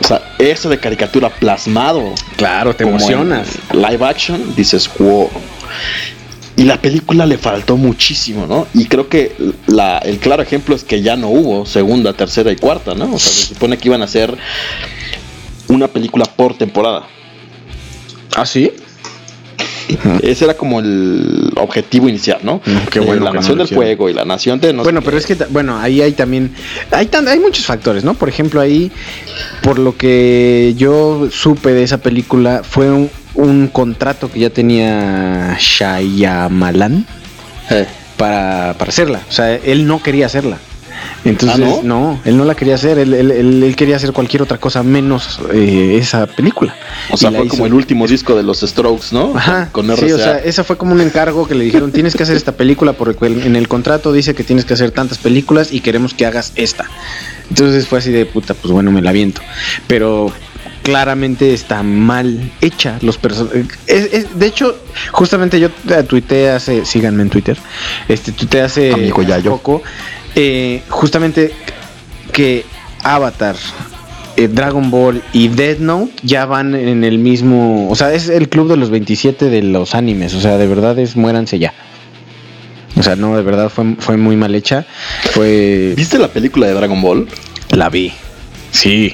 o sea, eso de caricatura plasmado. Claro, te emocionas. live action, dices, wow. Y la película le faltó muchísimo, ¿no? Y creo que la, el claro ejemplo es que ya no hubo segunda, tercera y cuarta, ¿no? O sea, se supone que iban a hacer una película por temporada. ¿Ah, sí? Ese era como el objetivo inicial, ¿no? Mm, qué Eh, bueno la no nación del fuego y la nación de no bueno, pero es que, bueno, ahí hay también, hay, tan- hay muchos factores, ¿no? Por ejemplo, ahí, por lo que yo supe de esa película, fue un, un contrato que ya tenía Shyamalan Eh, para, para hacerla. O sea, él no quería hacerla. Entonces, ¿Ah, no? él no la quería hacer, él, él- él- él quería hacer cualquier otra cosa menos eh, esa película. o sea, fue como el último disco de los Strokes, ¿no? Ajá, Con sí, RCA. o sea, esa fue como un encargo que le dijeron, tienes que hacer esta película porque en el contrato dice que tienes que hacer tantas películas y queremos que hagas esta. Entonces fue así de puta, pues bueno, me la viento. Pero claramente está mal hecha los personajes. de hecho, justamente yo eh, tuiteé hace, síganme en Twitter, este tuiteé hace Amigo poco, eh, justamente que Avatar eh, Dragon Ball y Death Note ya van en el mismo. O sea, es el club de los 27 de los animes. O sea, de verdad es muéranse ya. O sea, no, de verdad fue, fue muy mal hecha. Fue. ¿Viste la película de Dragon Ball? La vi. Sí.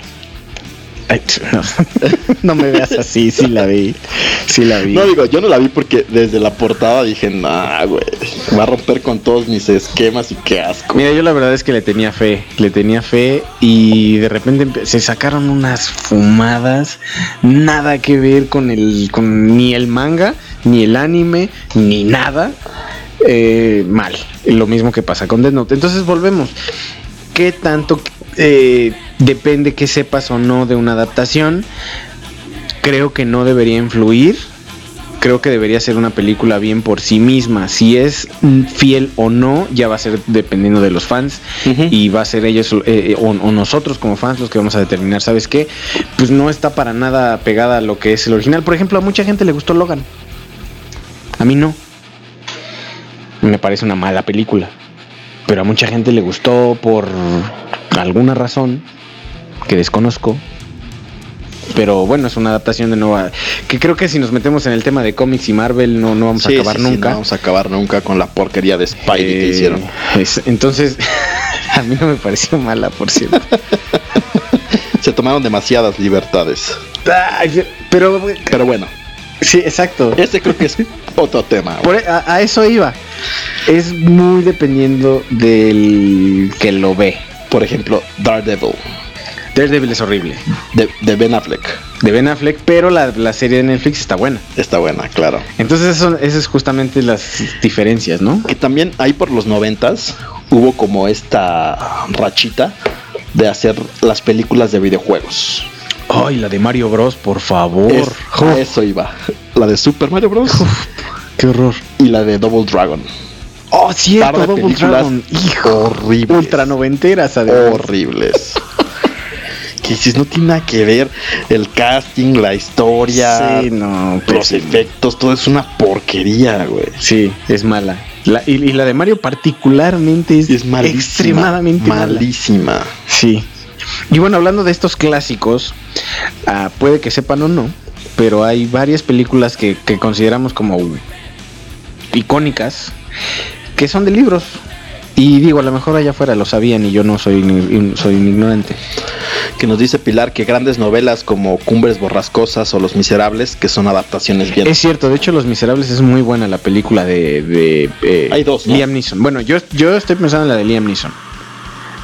Ay, no. [laughs] No me veas así, sí la vi. Sí la vi. No, digo, yo no la vi porque desde la portada dije, nah, güey, va a romper con todos mis esquemas y qué asco. Mira, yo la verdad es que le tenía fe, le tenía fe y de repente se sacaron unas fumadas, nada que ver con el, con ni el manga, ni el anime, ni nada, eh, mal. Lo mismo que pasa con Death Note. Entonces volvemos. ¿Qué tanto eh, depende que sepas o no de una adaptación? Creo que no debería influir creo que debería ser una película bien por sí misma. Si es fiel o no, ya va a ser dependiendo de los fans. Y va a ser ellos eh, o, o nosotros como fans los que vamos a determinar, ¿sabes qué? Pues no está para nada pegada a lo que es el original. Por ejemplo, a mucha gente le gustó Logan. A mí no. Me parece una mala película. Pero a mucha gente le gustó por alguna razón que desconozco. Pero bueno, es una adaptación de nueva. Que creo que si nos metemos en el tema de cómics y Marvel no, no vamos Sí, a acabar sí, sí, nunca. no vamos a acabar nunca con la porquería de Spidey que Eh, hicieron. es- entonces, [laughs] a mí no me pareció mala, por cierto. Se tomaron demasiadas libertades. Pero, Pero bueno, sí, exacto. ese creo que es otro tema. Por- e, a, a eso iba. Es muy dependiendo del que lo ve. Por ejemplo, Daredevil, Daredevil es horrible. de, de Ben Affleck. De Ben Affleck, pero la, la serie de Netflix está buena. Está buena, claro. Entonces, eso- esas es justamente las diferencias, ¿no? Que también ahí por los noventas hubo como esta rachita de hacer las películas de videojuegos. Ay, la de Mario Bros, por favor. Es- a eso iba. La de Super Mario Bros. qué horror. y la de Double Dragon. Oh, cierto, Double Dragon. Hijo, horribles. ultra noventeras, además. Horribles. Que dices, no tiene nada que ver el casting, la historia, Sí, no, los efectos, todo es una porquería, güey. Sí, es mala. La- y, y la de Mario particularmente es, Es malísima. extremadamente mala. malísima. Sí. Y bueno, hablando de estos clásicos, ah, puede que sepan o no, pero hay varias películas que, que consideramos como icónicas que son de libros. Y digo, a lo mejor allá afuera lo sabían y yo no soy, soy un ignorante. Que nos dice Pilar que grandes novelas como Cumbres Borrascosas o Los Miserables, que son adaptaciones bien. Es cierto, de hecho Los Miserables es muy buena la película de, de, eh, Hay dos, ¿no? Liam Neeson. Bueno, yo, yo estoy pensando en la de Liam Neeson.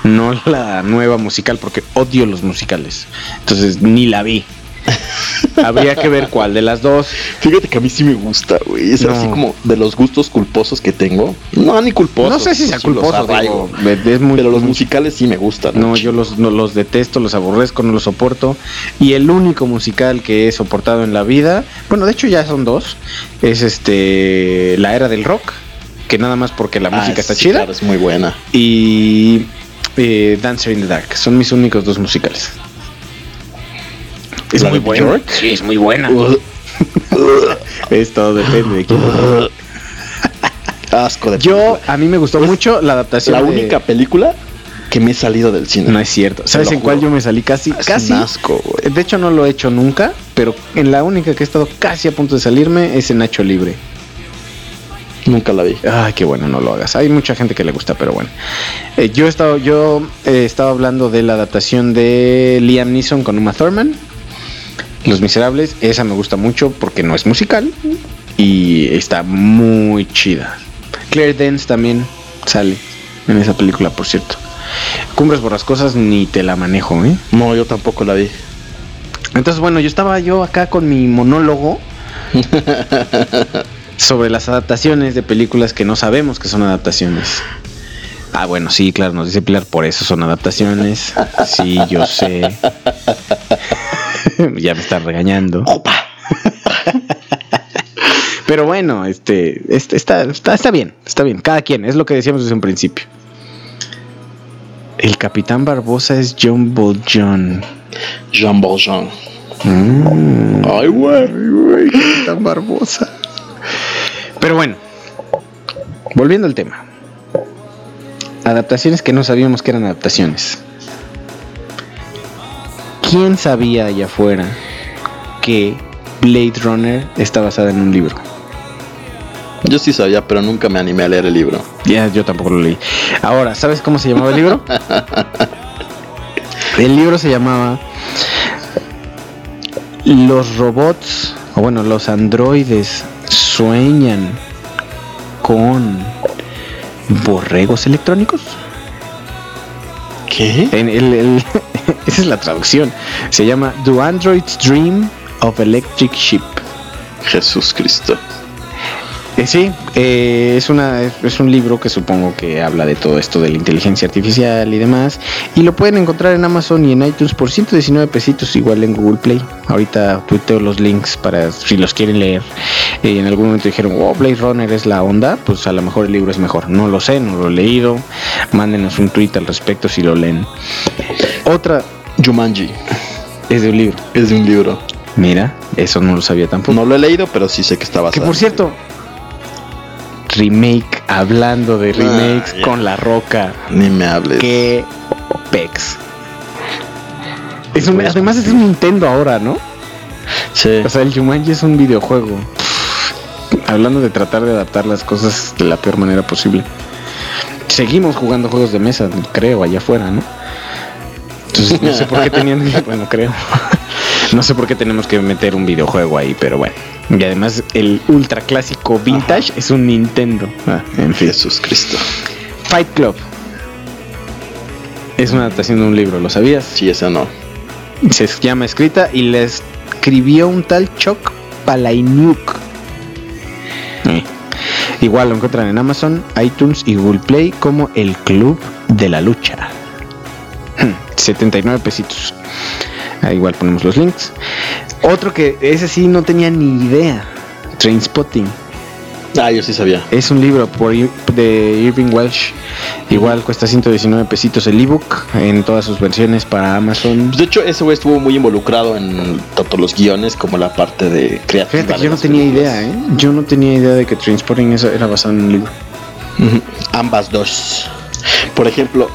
No la nueva musical porque odio los musicales. Entonces ni la vi. [laughs] Habría que ver cuál de las dos. Fíjate que a mí sí me gusta, güey. Es No. así como de los gustos culposos que tengo. No, ni culposos. no sé si sea culposo, digo, es muy- pero los muy- musicales sí me gustan. No, yo los, no, los detesto, los aborrezco, no los soporto. Y el único musical que he soportado en la vida, bueno, de hecho ya son dos, es este La Era del Rock, que nada más porque la Ah, música está sí, chida. claro, es muy buena. y eh, Dancer in the Dark. Son mis únicos dos musicales. Es ¿La muy buena. Sí, es muy buena. [laughs] Es todo depende de quién. [laughs] asco de Yo, a mí me gustó mucho la adaptación. la de- única película que me he salido del cine. No es cierto. ¿Sabes en cuál yo me salí casi? Es casi. un asco, güey. De hecho, no lo he hecho nunca, pero en la única que he estado casi a punto de salirme es en Nacho Libre. Nunca la vi. Ay, qué bueno, no lo hagas. Hay mucha gente que le gusta, pero bueno. Eh, yo he estado, yo eh, estaba hablando de la adaptación de Liam Neeson con Uma Thurman. Los Miserables, esa me gusta mucho porque no es musical y está muy chida. Claire Dance también sale en esa película, por cierto. Cumbres Borrascosas ni te la manejo, ¿eh? No, yo tampoco la vi. Entonces, bueno, yo estaba yo acá con mi monólogo [laughs] sobre las adaptaciones de películas que no sabemos que son adaptaciones. Ah, bueno, sí, claro, nos dice Pilar, por eso son adaptaciones. Sí, yo sé. [laughs] [laughs] ya me está regañando. [laughs] Pero bueno, este, este está, está, está bien, está bien. Cada quien, es lo que decíamos desde un principio. El Capitán Barbosa es John John. Jean Valjean. Mm. Ay, güey. Capitán Barbosa. Pero bueno, volviendo al tema. Adaptaciones que no sabíamos que eran adaptaciones. ¿Quién sabía allá afuera que Blade Runner está basada en un libro? Yo sí sabía, pero nunca me animé a leer el libro. Ya, yo tampoco lo leí. Ahora, ¿sabes cómo se llamaba el libro? [laughs] El libro se llamaba Los robots, o bueno, los androides sueñan con borregos electrónicos. ¿Qué? En el- el- esa es la traducción. Se llama Do Androids Dream of Electric Sheep. Jesús Cristo. Eh, sí, eh, es, una, es, un libro que supongo que habla de todo esto de la inteligencia artificial y demás. Y lo pueden encontrar en Amazon y en iTunes por 119 pesitos, igual en Google Play. Ahorita tuiteo los links para si los quieren leer. Eh, en algún momento dijeron, oh, Blade Runner es la onda. Pues a lo mejor el libro es mejor. No lo sé, no lo he leído. Mándenos un tweet al respecto si lo leen. Otra Jumanji. es de un libro. Es de un libro. Mira, eso no lo sabía tampoco. No lo he leído, pero sí sé que está Que basado. por cierto, remake, hablando de remakes Ah, ya. con la roca. Ni me hables. Que pex. Es un- además es un Nintendo ahora, ¿no? Sí. O sea, el Jumanji es un videojuego. Hablando de tratar de adaptar las cosas de la peor manera posible. Seguimos jugando juegos de mesa, creo, allá afuera, ¿no? Entonces no sé por qué tenían [laughs] bueno, creo. [laughs] No sé por qué tenemos que meter un videojuego ahí, pero bueno. Y además el ultra clásico vintage es un Nintendo. Ah, en fin. Jesús Cristo. Fight Club. Es una adaptación de un libro, ¿lo sabías? Sí, esa no. Se llama escrita y le escribió un tal Chuck Palahniuk. Eh. Igual lo encuentran en Amazon, iTunes y Google Play como El Club de la Lucha. 79 pesitos. Ahí igual ponemos los links. Otro que ese sí no tenía ni idea. Trainspotting. Ah, yo sí sabía. Es un libro por, de Irving Welsh. Igual cuesta 119 pesitos el ebook en todas sus versiones para Amazon. De hecho, ese güey estuvo muy involucrado en tanto los guiones como la parte de creativa. Fíjate, de yo no tenía películas. idea, ¿eh? Yo no tenía idea de que Transporting era basado en un libro. Ambas dos. Por ejemplo,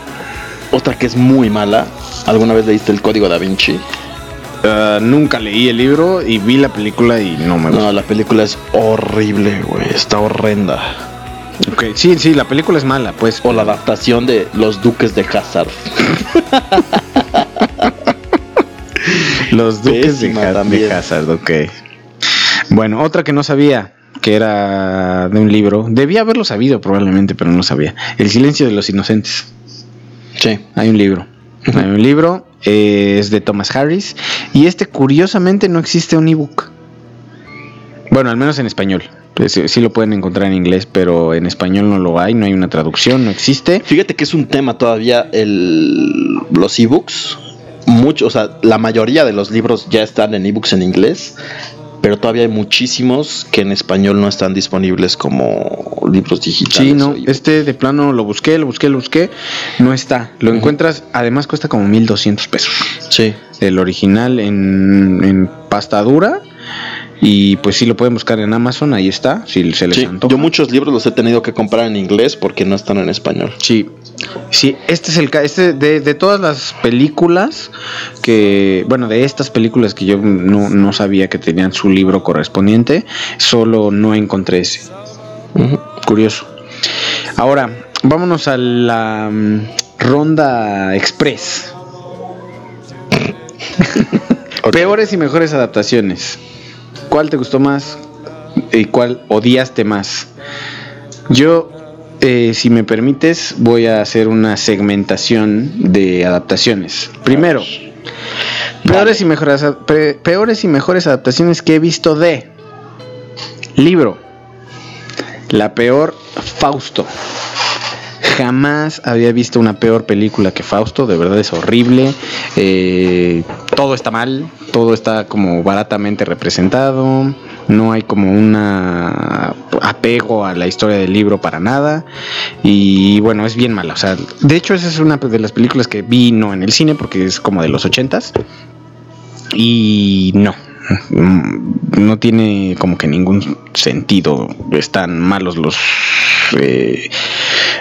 otra que es muy mala. ¿Alguna vez leíste el código da Vinci? Ah, nunca leí el libro y vi la película y no me gustó. No, la película es horrible, güey. Está horrenda. Ok, Sí, sí, la película es mala, pues. O la adaptación de Los Duques de Hazard. [laughs] Los Duques de, Ha- de. Hazard, ok. Bueno, otra que no sabía, que era de un libro. Debía haberlo sabido probablemente, pero no sabía. El silencio de los inocentes. Sí. Hay un libro. Hay un libro, eh, es de Thomas Harris. Y este, curiosamente, no existe un ebook. Bueno, al menos en español. Pues, sí lo pueden encontrar en inglés, pero en español no lo hay, no hay una traducción, no existe. Fíjate que es un tema todavía el, los ebooks. Mucho, o sea, la mayoría de los libros ya están en ebooks en inglés, pero todavía hay muchísimos que en español no están disponibles como libros digitales. Sí, no, este de plano lo busqué, lo busqué, lo busqué, no está. Lo encuentras, además cuesta como 1200 pesos. Sí. El original en, en pasta dura. Y pues sí lo pueden buscar en Amazon, ahí está, si se les Sí, antoja. yo muchos libros los he tenido que comprar en inglés porque no están en español. Sí, sí, este es el este de, de todas las películas que, bueno, de estas películas que yo no, no sabía que tenían su libro correspondiente, solo no encontré ese. Curioso. Ahora, vámonos a la mm, ronda express. [laughs] Peores y mejores adaptaciones. ¿Cuál te gustó más y cuál odiaste más? Yo, eh, si me permites, voy a hacer una segmentación de adaptaciones. Primero, peores y mejores, peores y mejores adaptaciones que he visto de libro. La peor, Fausto. Jamás había visto una peor película que Fausto, de verdad es horrible. eh, todo está mal, todo está como baratamente representado. No hay como un apego a la historia del libro para nada. Y bueno, es bien mala. O sea, de hecho, esa es una de las películas que vi no en el cine porque es como de los ochentas. Y no, mm, no tiene como que ningún sentido. Están malos los eh,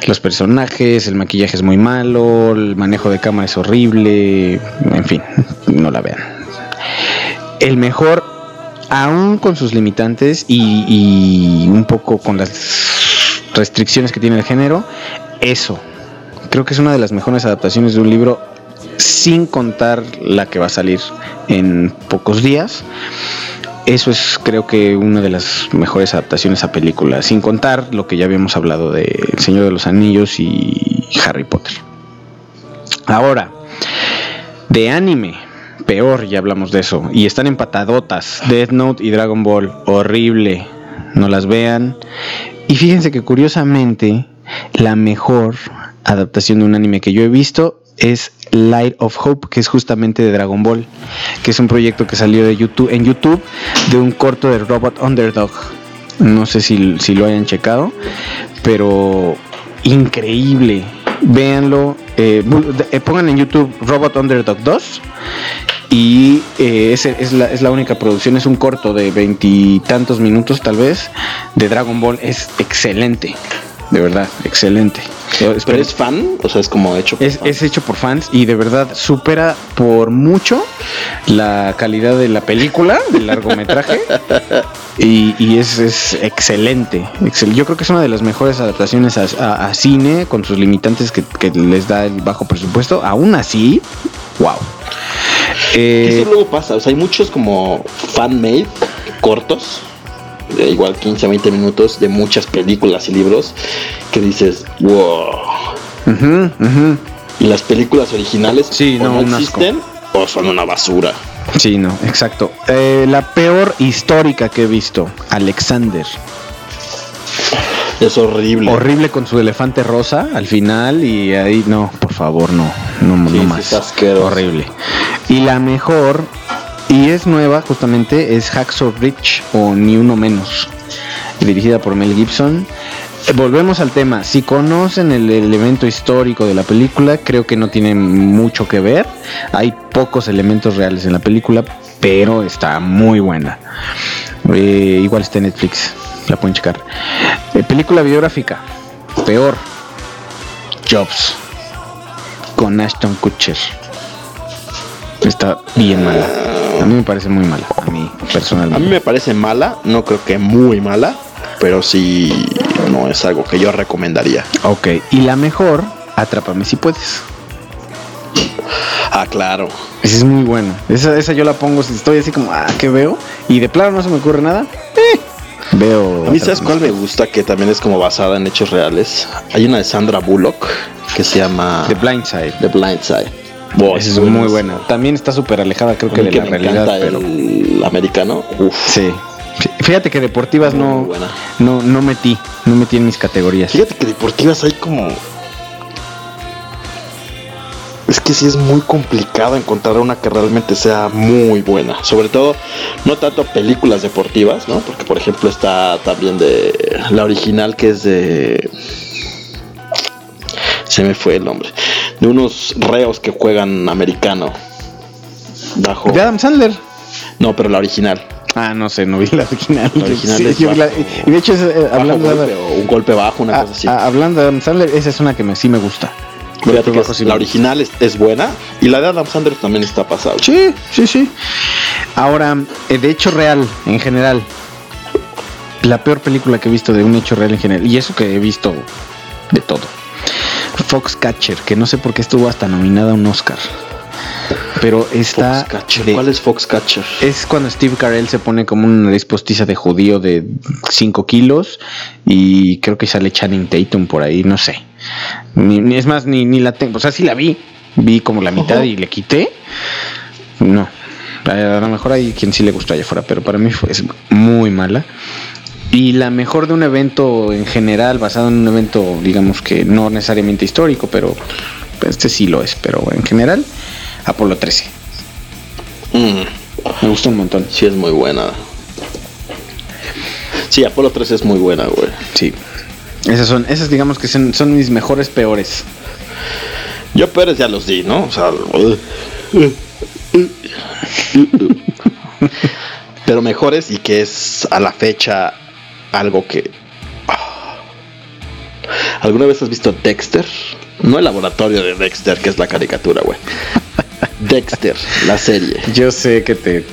los personajes, el maquillaje es muy malo, el manejo de cámara es horrible, en fin, no la vean. El mejor, aún con sus limitantes y, un poco con las restricciones que tiene el género, eso. Creo que es una de las mejores adaptaciones de un libro sin contar la que va a salir en pocos días. Eso es creo que una de las mejores adaptaciones a películas, sin contar lo que ya habíamos hablado de El Señor de los Anillos y Harry Potter. Ahora, de anime, peor, ya hablamos de eso, y están empatadotas, Death Note y Dragon Ball, horrible, no las vean. Y fíjense que curiosamente, la mejor adaptación de un anime que yo he visto es Light of Hope, que es justamente de Dragon Ball, que es un proyecto que salió de YouTube, en YouTube de un corto de Robot Underdog. No sé si, si lo hayan checado, pero increíble. Véanlo, eh, eh, pongan en YouTube Robot Underdog 2 y eh, es, es la, es la única producción, es un corto de veintitantos minutos tal vez de Dragon Ball, es excelente, de verdad, excelente. Pero es fan, o sea, es como hecho. por es, fan. es hecho por fans y de verdad supera por mucho la calidad de la película, del largometraje. [laughs] y y es, es excelente, excel- Yo creo que es una de las mejores adaptaciones a, a- a cine con sus limitantes que, que les da el bajo presupuesto. Aún así, wow. Eh, Eso luego pasa, o sea, hay muchos como fan-made cortos, de igual 15 a 20 minutos, de muchas películas y libros, que dices, wow. ujú, ujú. Y las películas originales Sí, o no, existen o son una basura. Sí, no, exacto. Eh, la peor histórica que he visto, Alexander. Es horrible. Horrible con su elefante rosa al final y ahí no, por favor, no, no, no Sí, más. es. Horrible. Y la mejor y es nueva justamente es Hacksaw Ridge o ni uno menos. dirigida por Mel Gibson. Volvemos al tema, si conocen el elemento histórico de la película, creo que no tiene mucho que ver. Hay pocos elementos reales en la película, pero está muy buena. Eh, igual está en Netflix, la pueden checar. Eh, película biográfica, peor. Jobs, con Ashton Kutcher. Está bien mala. A mí me parece muy mala, a mí A mí personalmente. me parece mala, no creo que muy mala, pero sí no es algo que yo recomendaría. Ok, y la mejor, Atrápame si puedes. Ah, claro. Esa es muy buena. Esa, esa yo la pongo si estoy así como, ah, ¿qué veo? Y de plano no se me ocurre nada. eh, veo. A mí, ¿sabes cuál me gusta? Que también es como basada en hechos reales. Hay una de Sandra Bullock que se llama. The Blind Side. The Blind Side. Wow, Esa es muy buena. También está súper alejada, creo que de que la me realidad, pero. el americano. Uf. Sí. Fíjate que deportivas Muy no, no, no metí, no metí en mis categorías. Fíjate que deportivas hay como. Es que sí es muy complicado encontrar una que realmente sea muy buena. Sobre todo, no tanto películas deportivas, ¿no? Porque, por ejemplo, está también de. La original que es de. Se me fue el nombre. De unos reos que juegan americano. Bajo. De Adam Sandler. No, pero la original. Ah, no sé, no vi la original. La original Sí, es yo vi la- bajo- y de hecho, es, eh, hablando de golpe, o un golpe bajo, una Ah, cosa así. ah, hablando de Adam Sandler, esa es una que me, sí me gusta. Golpe bajo sí la me original es, es buena y la de Adam Sandler también está pasada. Sí, sí, sí. Ahora, eh, de hecho real, en general, la peor película que he visto de un hecho real en general, y eso que he visto de todo. Foxcatcher, que no sé por qué estuvo hasta nominada a un Oscar. Pero está... Foxcatcher. de- ¿Cuál es Foxcatcher? Es cuando Steve Carell se pone como una nariz postiza de judío de 5 kilos y creo que sale Channing Tatum por ahí, no sé. Ni, ni- es más, ni, ni la tengo. O sea, sí la vi. Vi como la mitad Ojo. y le quité. No. A lo mejor hay quien sí le gustó allá afuera, pero para mí fue, es muy mala. Y la mejor de un evento en general, basado en un evento, digamos que no necesariamente histórico, pero este sí lo es, pero en general, Apolo 13. Mm, Me gustó un montón. sí, es muy buena. Sí, Apolo 3 es muy buena, güey. Sí. Esas son, esas digamos que son, son mis mejores peores. Yo Pérez ya los di, ¿no? O sea, [laughs] pero mejores y que es a la fecha algo que. ah. ¿Alguna vez has visto Dexter? No el laboratorio de Dexter, que es la caricatura, güey. [laughs] Dexter, la serie. Yo sé que te,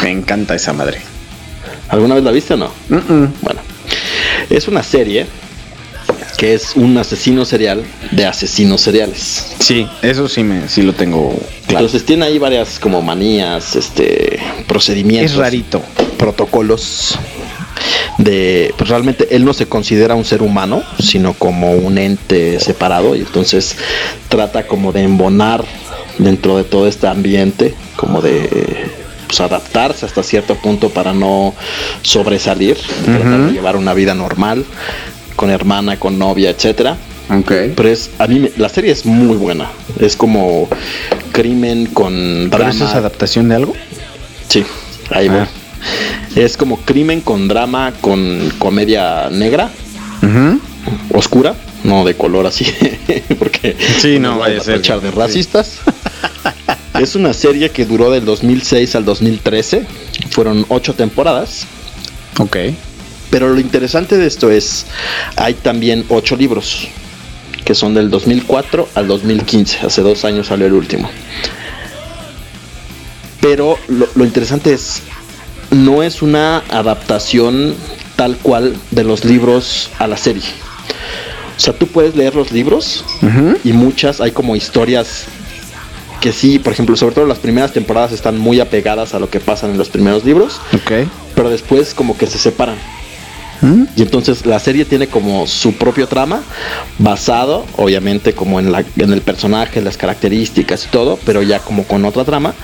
te encanta esa madre. ¿Alguna vez la viste o no? Bueno, es una serie que es un asesino serial de asesinos seriales. Sí, eso sí me, sí lo tengo claro. Entonces tiene ahí varias como manías, este, procedimientos. Es rarito. Protocolos de, pues realmente él no se considera un ser humano, sino como un ente separado y entonces trata como de embonar dentro de todo este ambiente, como de pues, adaptarse hasta cierto punto para no sobresalir, tratar de llevar una vida normal con hermana, con novia, etcétera. Ok. Pero es, a mí me- la serie es muy buena. Es como crimen con ¿Pero drama. eso es adaptación de algo? Sí, ahí Ah. voy. Es como crimen con drama, con comedia negra, oscura, no de color así, [laughs] porque Sí, no nos vaya a ser de racistas. [laughs] es una serie que duró del 2006 al 2013. Fueron ocho temporadas. Ok. Pero lo interesante de esto es, hay también ocho libros, que son del 2004 al 2015, hace dos años salió el último. Pero lo, lo interesante es, no es una adaptación tal cual de los libros a la serie. O sea, tú puedes leer los libros y muchas hay como historias que sí, por ejemplo, sobre todo las primeras temporadas están muy apegadas a lo que pasa en los primeros libros, Ok. pero después como que se separan. Y entonces la serie tiene como su propio trama, basado obviamente como en, la, en el personaje, las características y todo, pero ya como con otra trama.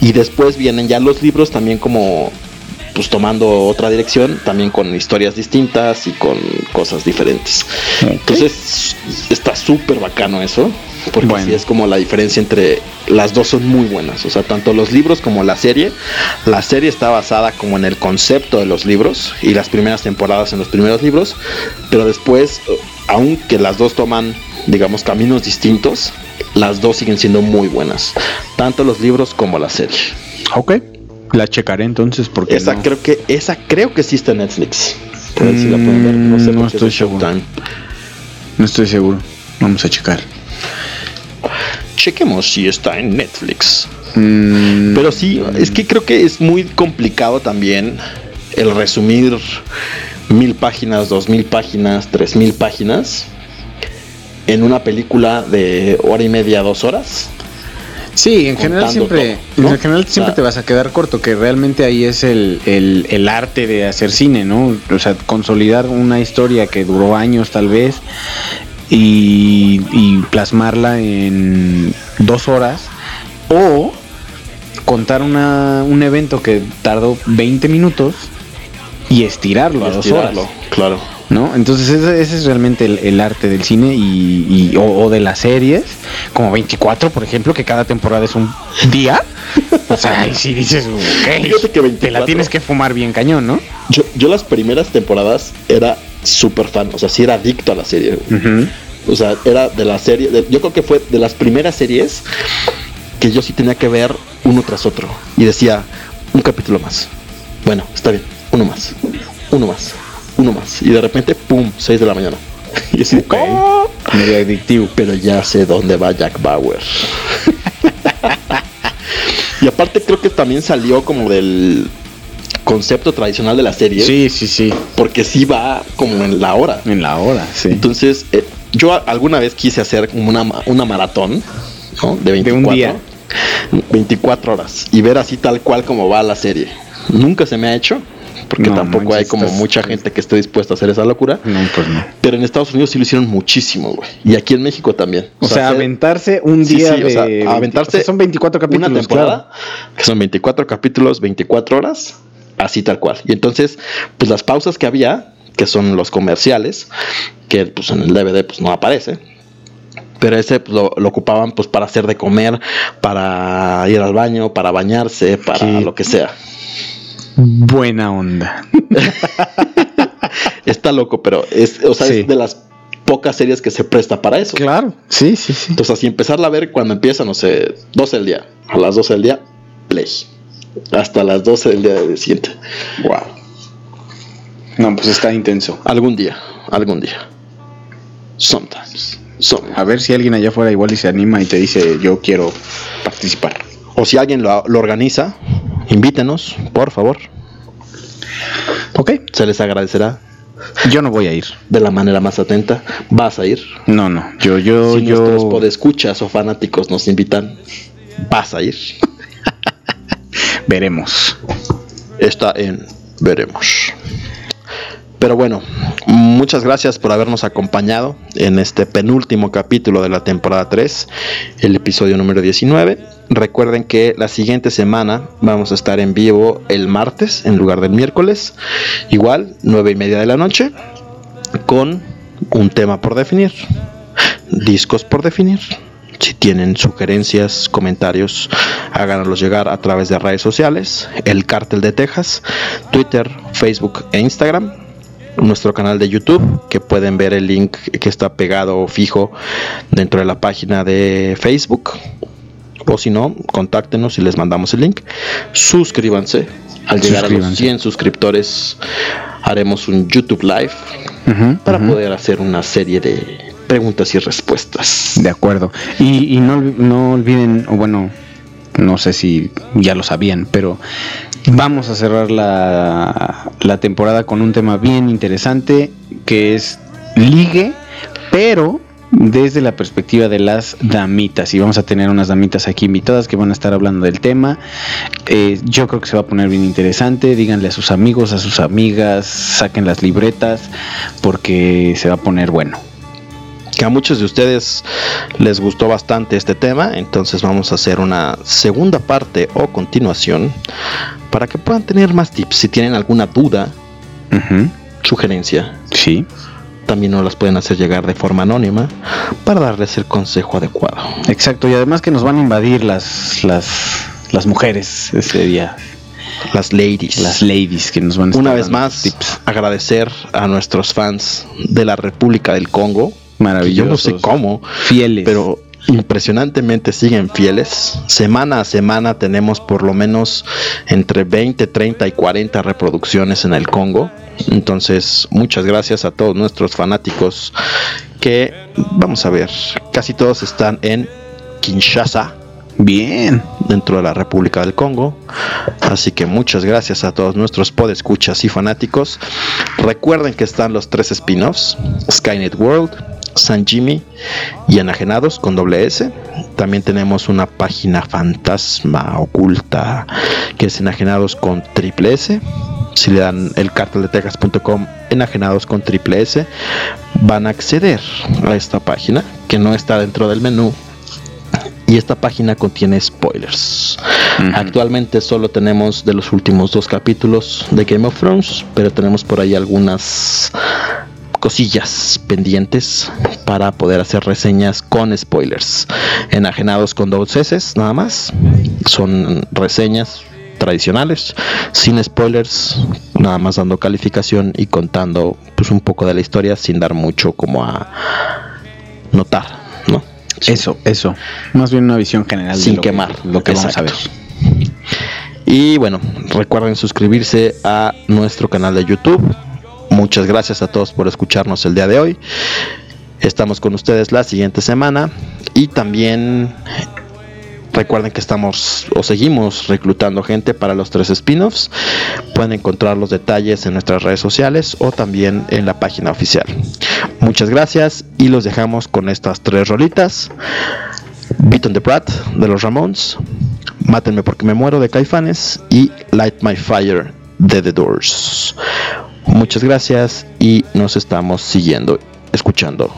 Y después vienen ya los libros también como pues tomando otra dirección, también con historias distintas y con cosas diferentes. Entonces está súper bacano eso. Porque Bueno. así es como la diferencia entre las dos son muy buenas. O sea, tanto los libros como la serie. La serie está basada como en el concepto de los libros y las primeras temporadas en los primeros libros. Pero después, aunque las dos toman, digamos, caminos distintos, las dos siguen siendo muy buenas. Tanto los libros como la serie. Ok. La checaré entonces porque Esa no, creo que, esa creo que sí está en Netflix. Por ahí sí la pueden ver. No sé Mm, no estoy seguro. Showtime. no estoy seguro. Vamos a checar. Chequemos si está en Netflix. Mm, Pero sí, es que creo que es muy complicado también el resumir mil páginas, dos mil páginas, tres mil páginas en una película de hora y media, dos horas. Sí, en general siempre, en general siempre O sea- te vas a quedar corto, que realmente ahí es el, el, el arte de hacer cine, ¿no? O sea, consolidar una historia que duró años tal vez y, y plasmarla en dos horas o contar una, un evento que tardó 20 minutos y estirarlo a dos Estirarlo, horas. Claro. ¿No? Entonces ese, ese es realmente el, el arte del cine y, y- o, o de las series, como 24, por ejemplo, que cada temporada es un día. O sea, ahí sí dices, que te la 24. tienes que fumar bien cañón, ¿no? Yo, yo las primeras temporadas era súper fan, o sea, sí era adicto a la serie. O sea, era de la serie, de- yo creo que fue de las primeras series que yo sí tenía que ver uno tras otro. Y decía, un capítulo más. Bueno, está bien, uno más, uno más, uno más. Y de repente, ¡pum! 6 de la mañana. [laughs] Y así, Ok. "Oh". Medio adictivo. pero ya sé dónde va Jack Bauer. [laughs] y aparte creo que también salió como del concepto tradicional de la serie. Sí, sí, sí. Porque sí va como en la hora. En la hora, sí. Entonces, eh, yo alguna vez quise hacer como una, una maratón, ¿no? De 24. un día. 24 horas. Y ver así tal cual como va la serie. Nunca se me ha hecho. Porque No, tampoco hay como estás- mucha gente que esté dispuesta a hacer esa locura. No, pues no. Pero en Estados Unidos sí lo hicieron muchísimo, güey. Y aquí en México también. O, sea, aventarse un Sí, día sí, o de... sea, 20 aventarse o sea, son 24 capítulos, una temporada, claro. que son 24 capítulos, 24 horas, así tal cual. Y entonces, pues las pausas que había, que son los comerciales, que pues en el DVD pues no aparece. Pero ese pues, lo, lo ocupaban pues para hacer de comer, para ir al baño, para bañarse, para Qué- lo que sea. Buena onda. [laughs] Está loco, pero es, o sea, Sí. es de las pocas series que se presta para eso. Claro. Sí, sí, sí. Entonces, así empezarla a ver cuando empieza, no sé, 12 del día. A las 12 del día, play. Hasta las 12 del día del siguiente. Wow. No, pues está intenso. Algún día, algún día. Sometimes. Some- A ver si alguien allá afuera igual y se anima y te dice yo quiero participar. O si alguien lo, lo organiza, invítenos, por favor. Ok. Se les agradecerá Yo no voy a ir. de la manera más atenta. Vas a ir. No, no. Yo, yo, si nuestros yo. podescuchas o fanáticos nos invitan, vas a ir. [laughs] Veremos. está en Veremos. Pero bueno, muchas gracias por habernos acompañado en este penúltimo capítulo de la temporada 3, el episodio número 19. Recuerden que la siguiente semana vamos a estar en vivo el martes en lugar del miércoles, igual, 9 y media de la noche, con un tema por definir, discos por definir. Si tienen sugerencias, comentarios, háganoslos llegar a través de redes sociales, el Cártel de Texas, Twitter, Facebook e Instagram, nuestro canal de YouTube, que pueden ver el link que está pegado fijo dentro de la página de Facebook. O si no, contáctenos y les mandamos el link. Suscríbanse. Al llegar a los Suscríbanse. 100 suscriptores, haremos un YouTube Live para poder hacer una serie de preguntas y respuestas. De acuerdo. Y, y no, no olviden, o bueno, no sé si ya lo sabían, pero vamos a cerrar la, la temporada con un tema bien interesante que es ligue, pero desde la perspectiva de las damitas. Y vamos a tener unas damitas aquí invitadas que van a estar hablando del tema. Eh, yo creo que se va a poner bien interesante. Díganle a sus amigos, a sus amigas, saquen las libretas, porque se va a poner bueno. Que a muchos de ustedes les gustó bastante este tema, entonces vamos a hacer una segunda parte o continuación para que puedan tener más tips. Si tienen alguna duda, sugerencia, Sí. también nos las pueden hacer llegar de forma anónima para darles el consejo adecuado. Exacto, y además que nos van a invadir las, las, las mujeres ese día. Las ladies. Las ladies que nos van a estar Una vez más, tips. agradecer a nuestros fans de la República del Congo. Que Yo no sé Maravillosos. cómo, Fieles. pero impresionantemente siguen fieles. Semana a semana tenemos por lo menos entre 20, 30 y 40 reproducciones en el Congo. Entonces, muchas gracias a todos nuestros fanáticos que, vamos a ver, casi todos están en Kinshasa, Bien. dentro de la República del Congo. Así que muchas gracias a todos nuestros podescuchas y fanáticos. Recuerden que están los tres spin-offs: Skynet World, San Jimmy y Enajenados con doble S. También tenemos una página fantasma oculta que es Enajenados con triple S. Si le dan el cartel de Texas.com enajenados con triple S, van a acceder a esta página que no está dentro del menú y esta página contiene spoilers. Actualmente solo tenemos de los últimos dos capítulos de Game of Thrones, pero tenemos por ahí algunas cosillas pendientes para poder hacer reseñas con spoilers. Enajenados con dos S, nada más. Son reseñas tradicionales, sin spoilers, nada más dando calificación y contando pues un poco de la historia sin dar mucho como a notar, ¿no? Eso, eso. Más bien una visión general Sin de lo quemar. que, lo que vamos a ver. Y bueno, recuerden suscribirse a nuestro canal de YouTube. Muchas gracias a todos por escucharnos el día de hoy. Estamos con ustedes la siguiente semana y también recuerden que estamos o seguimos reclutando gente para los tres spin-offs. Pueden encontrar los detalles en nuestras redes sociales o también en la página oficial. Muchas gracias y los dejamos con estas tres rolitas. Beat on the Brat de los Ramones, Mátenme porque me muero de Caifanes y Light My Fire de The Doors. Muchas gracias y nos estamos siguiendo, escuchando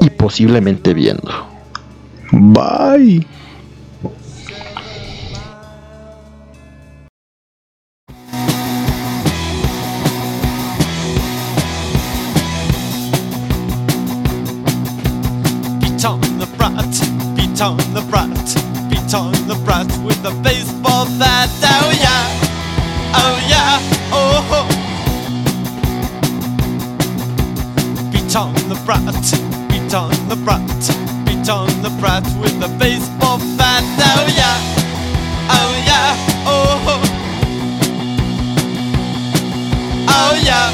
y posiblemente viendo. Bye. Beat on the brat, beat on the brat, beat on the brat with a baseball bat. Beat on the brat, beat on the brat with a baseball bat. Oh yeah, oh yeah, oh ho. Oh yeah,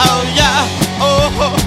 oh yeah, oh, oh.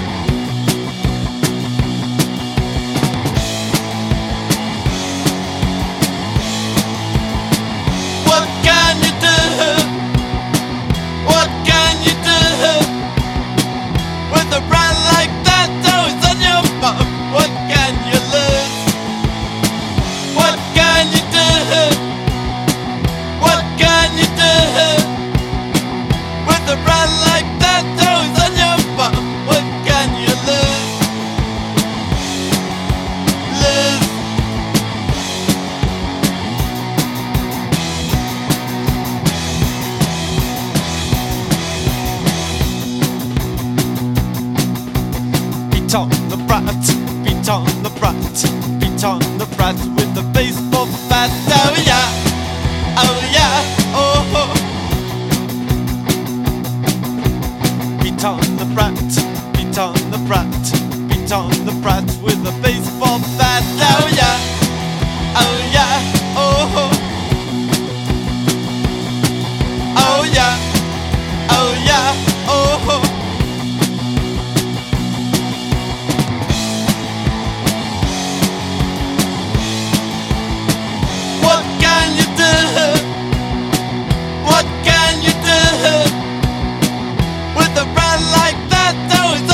get those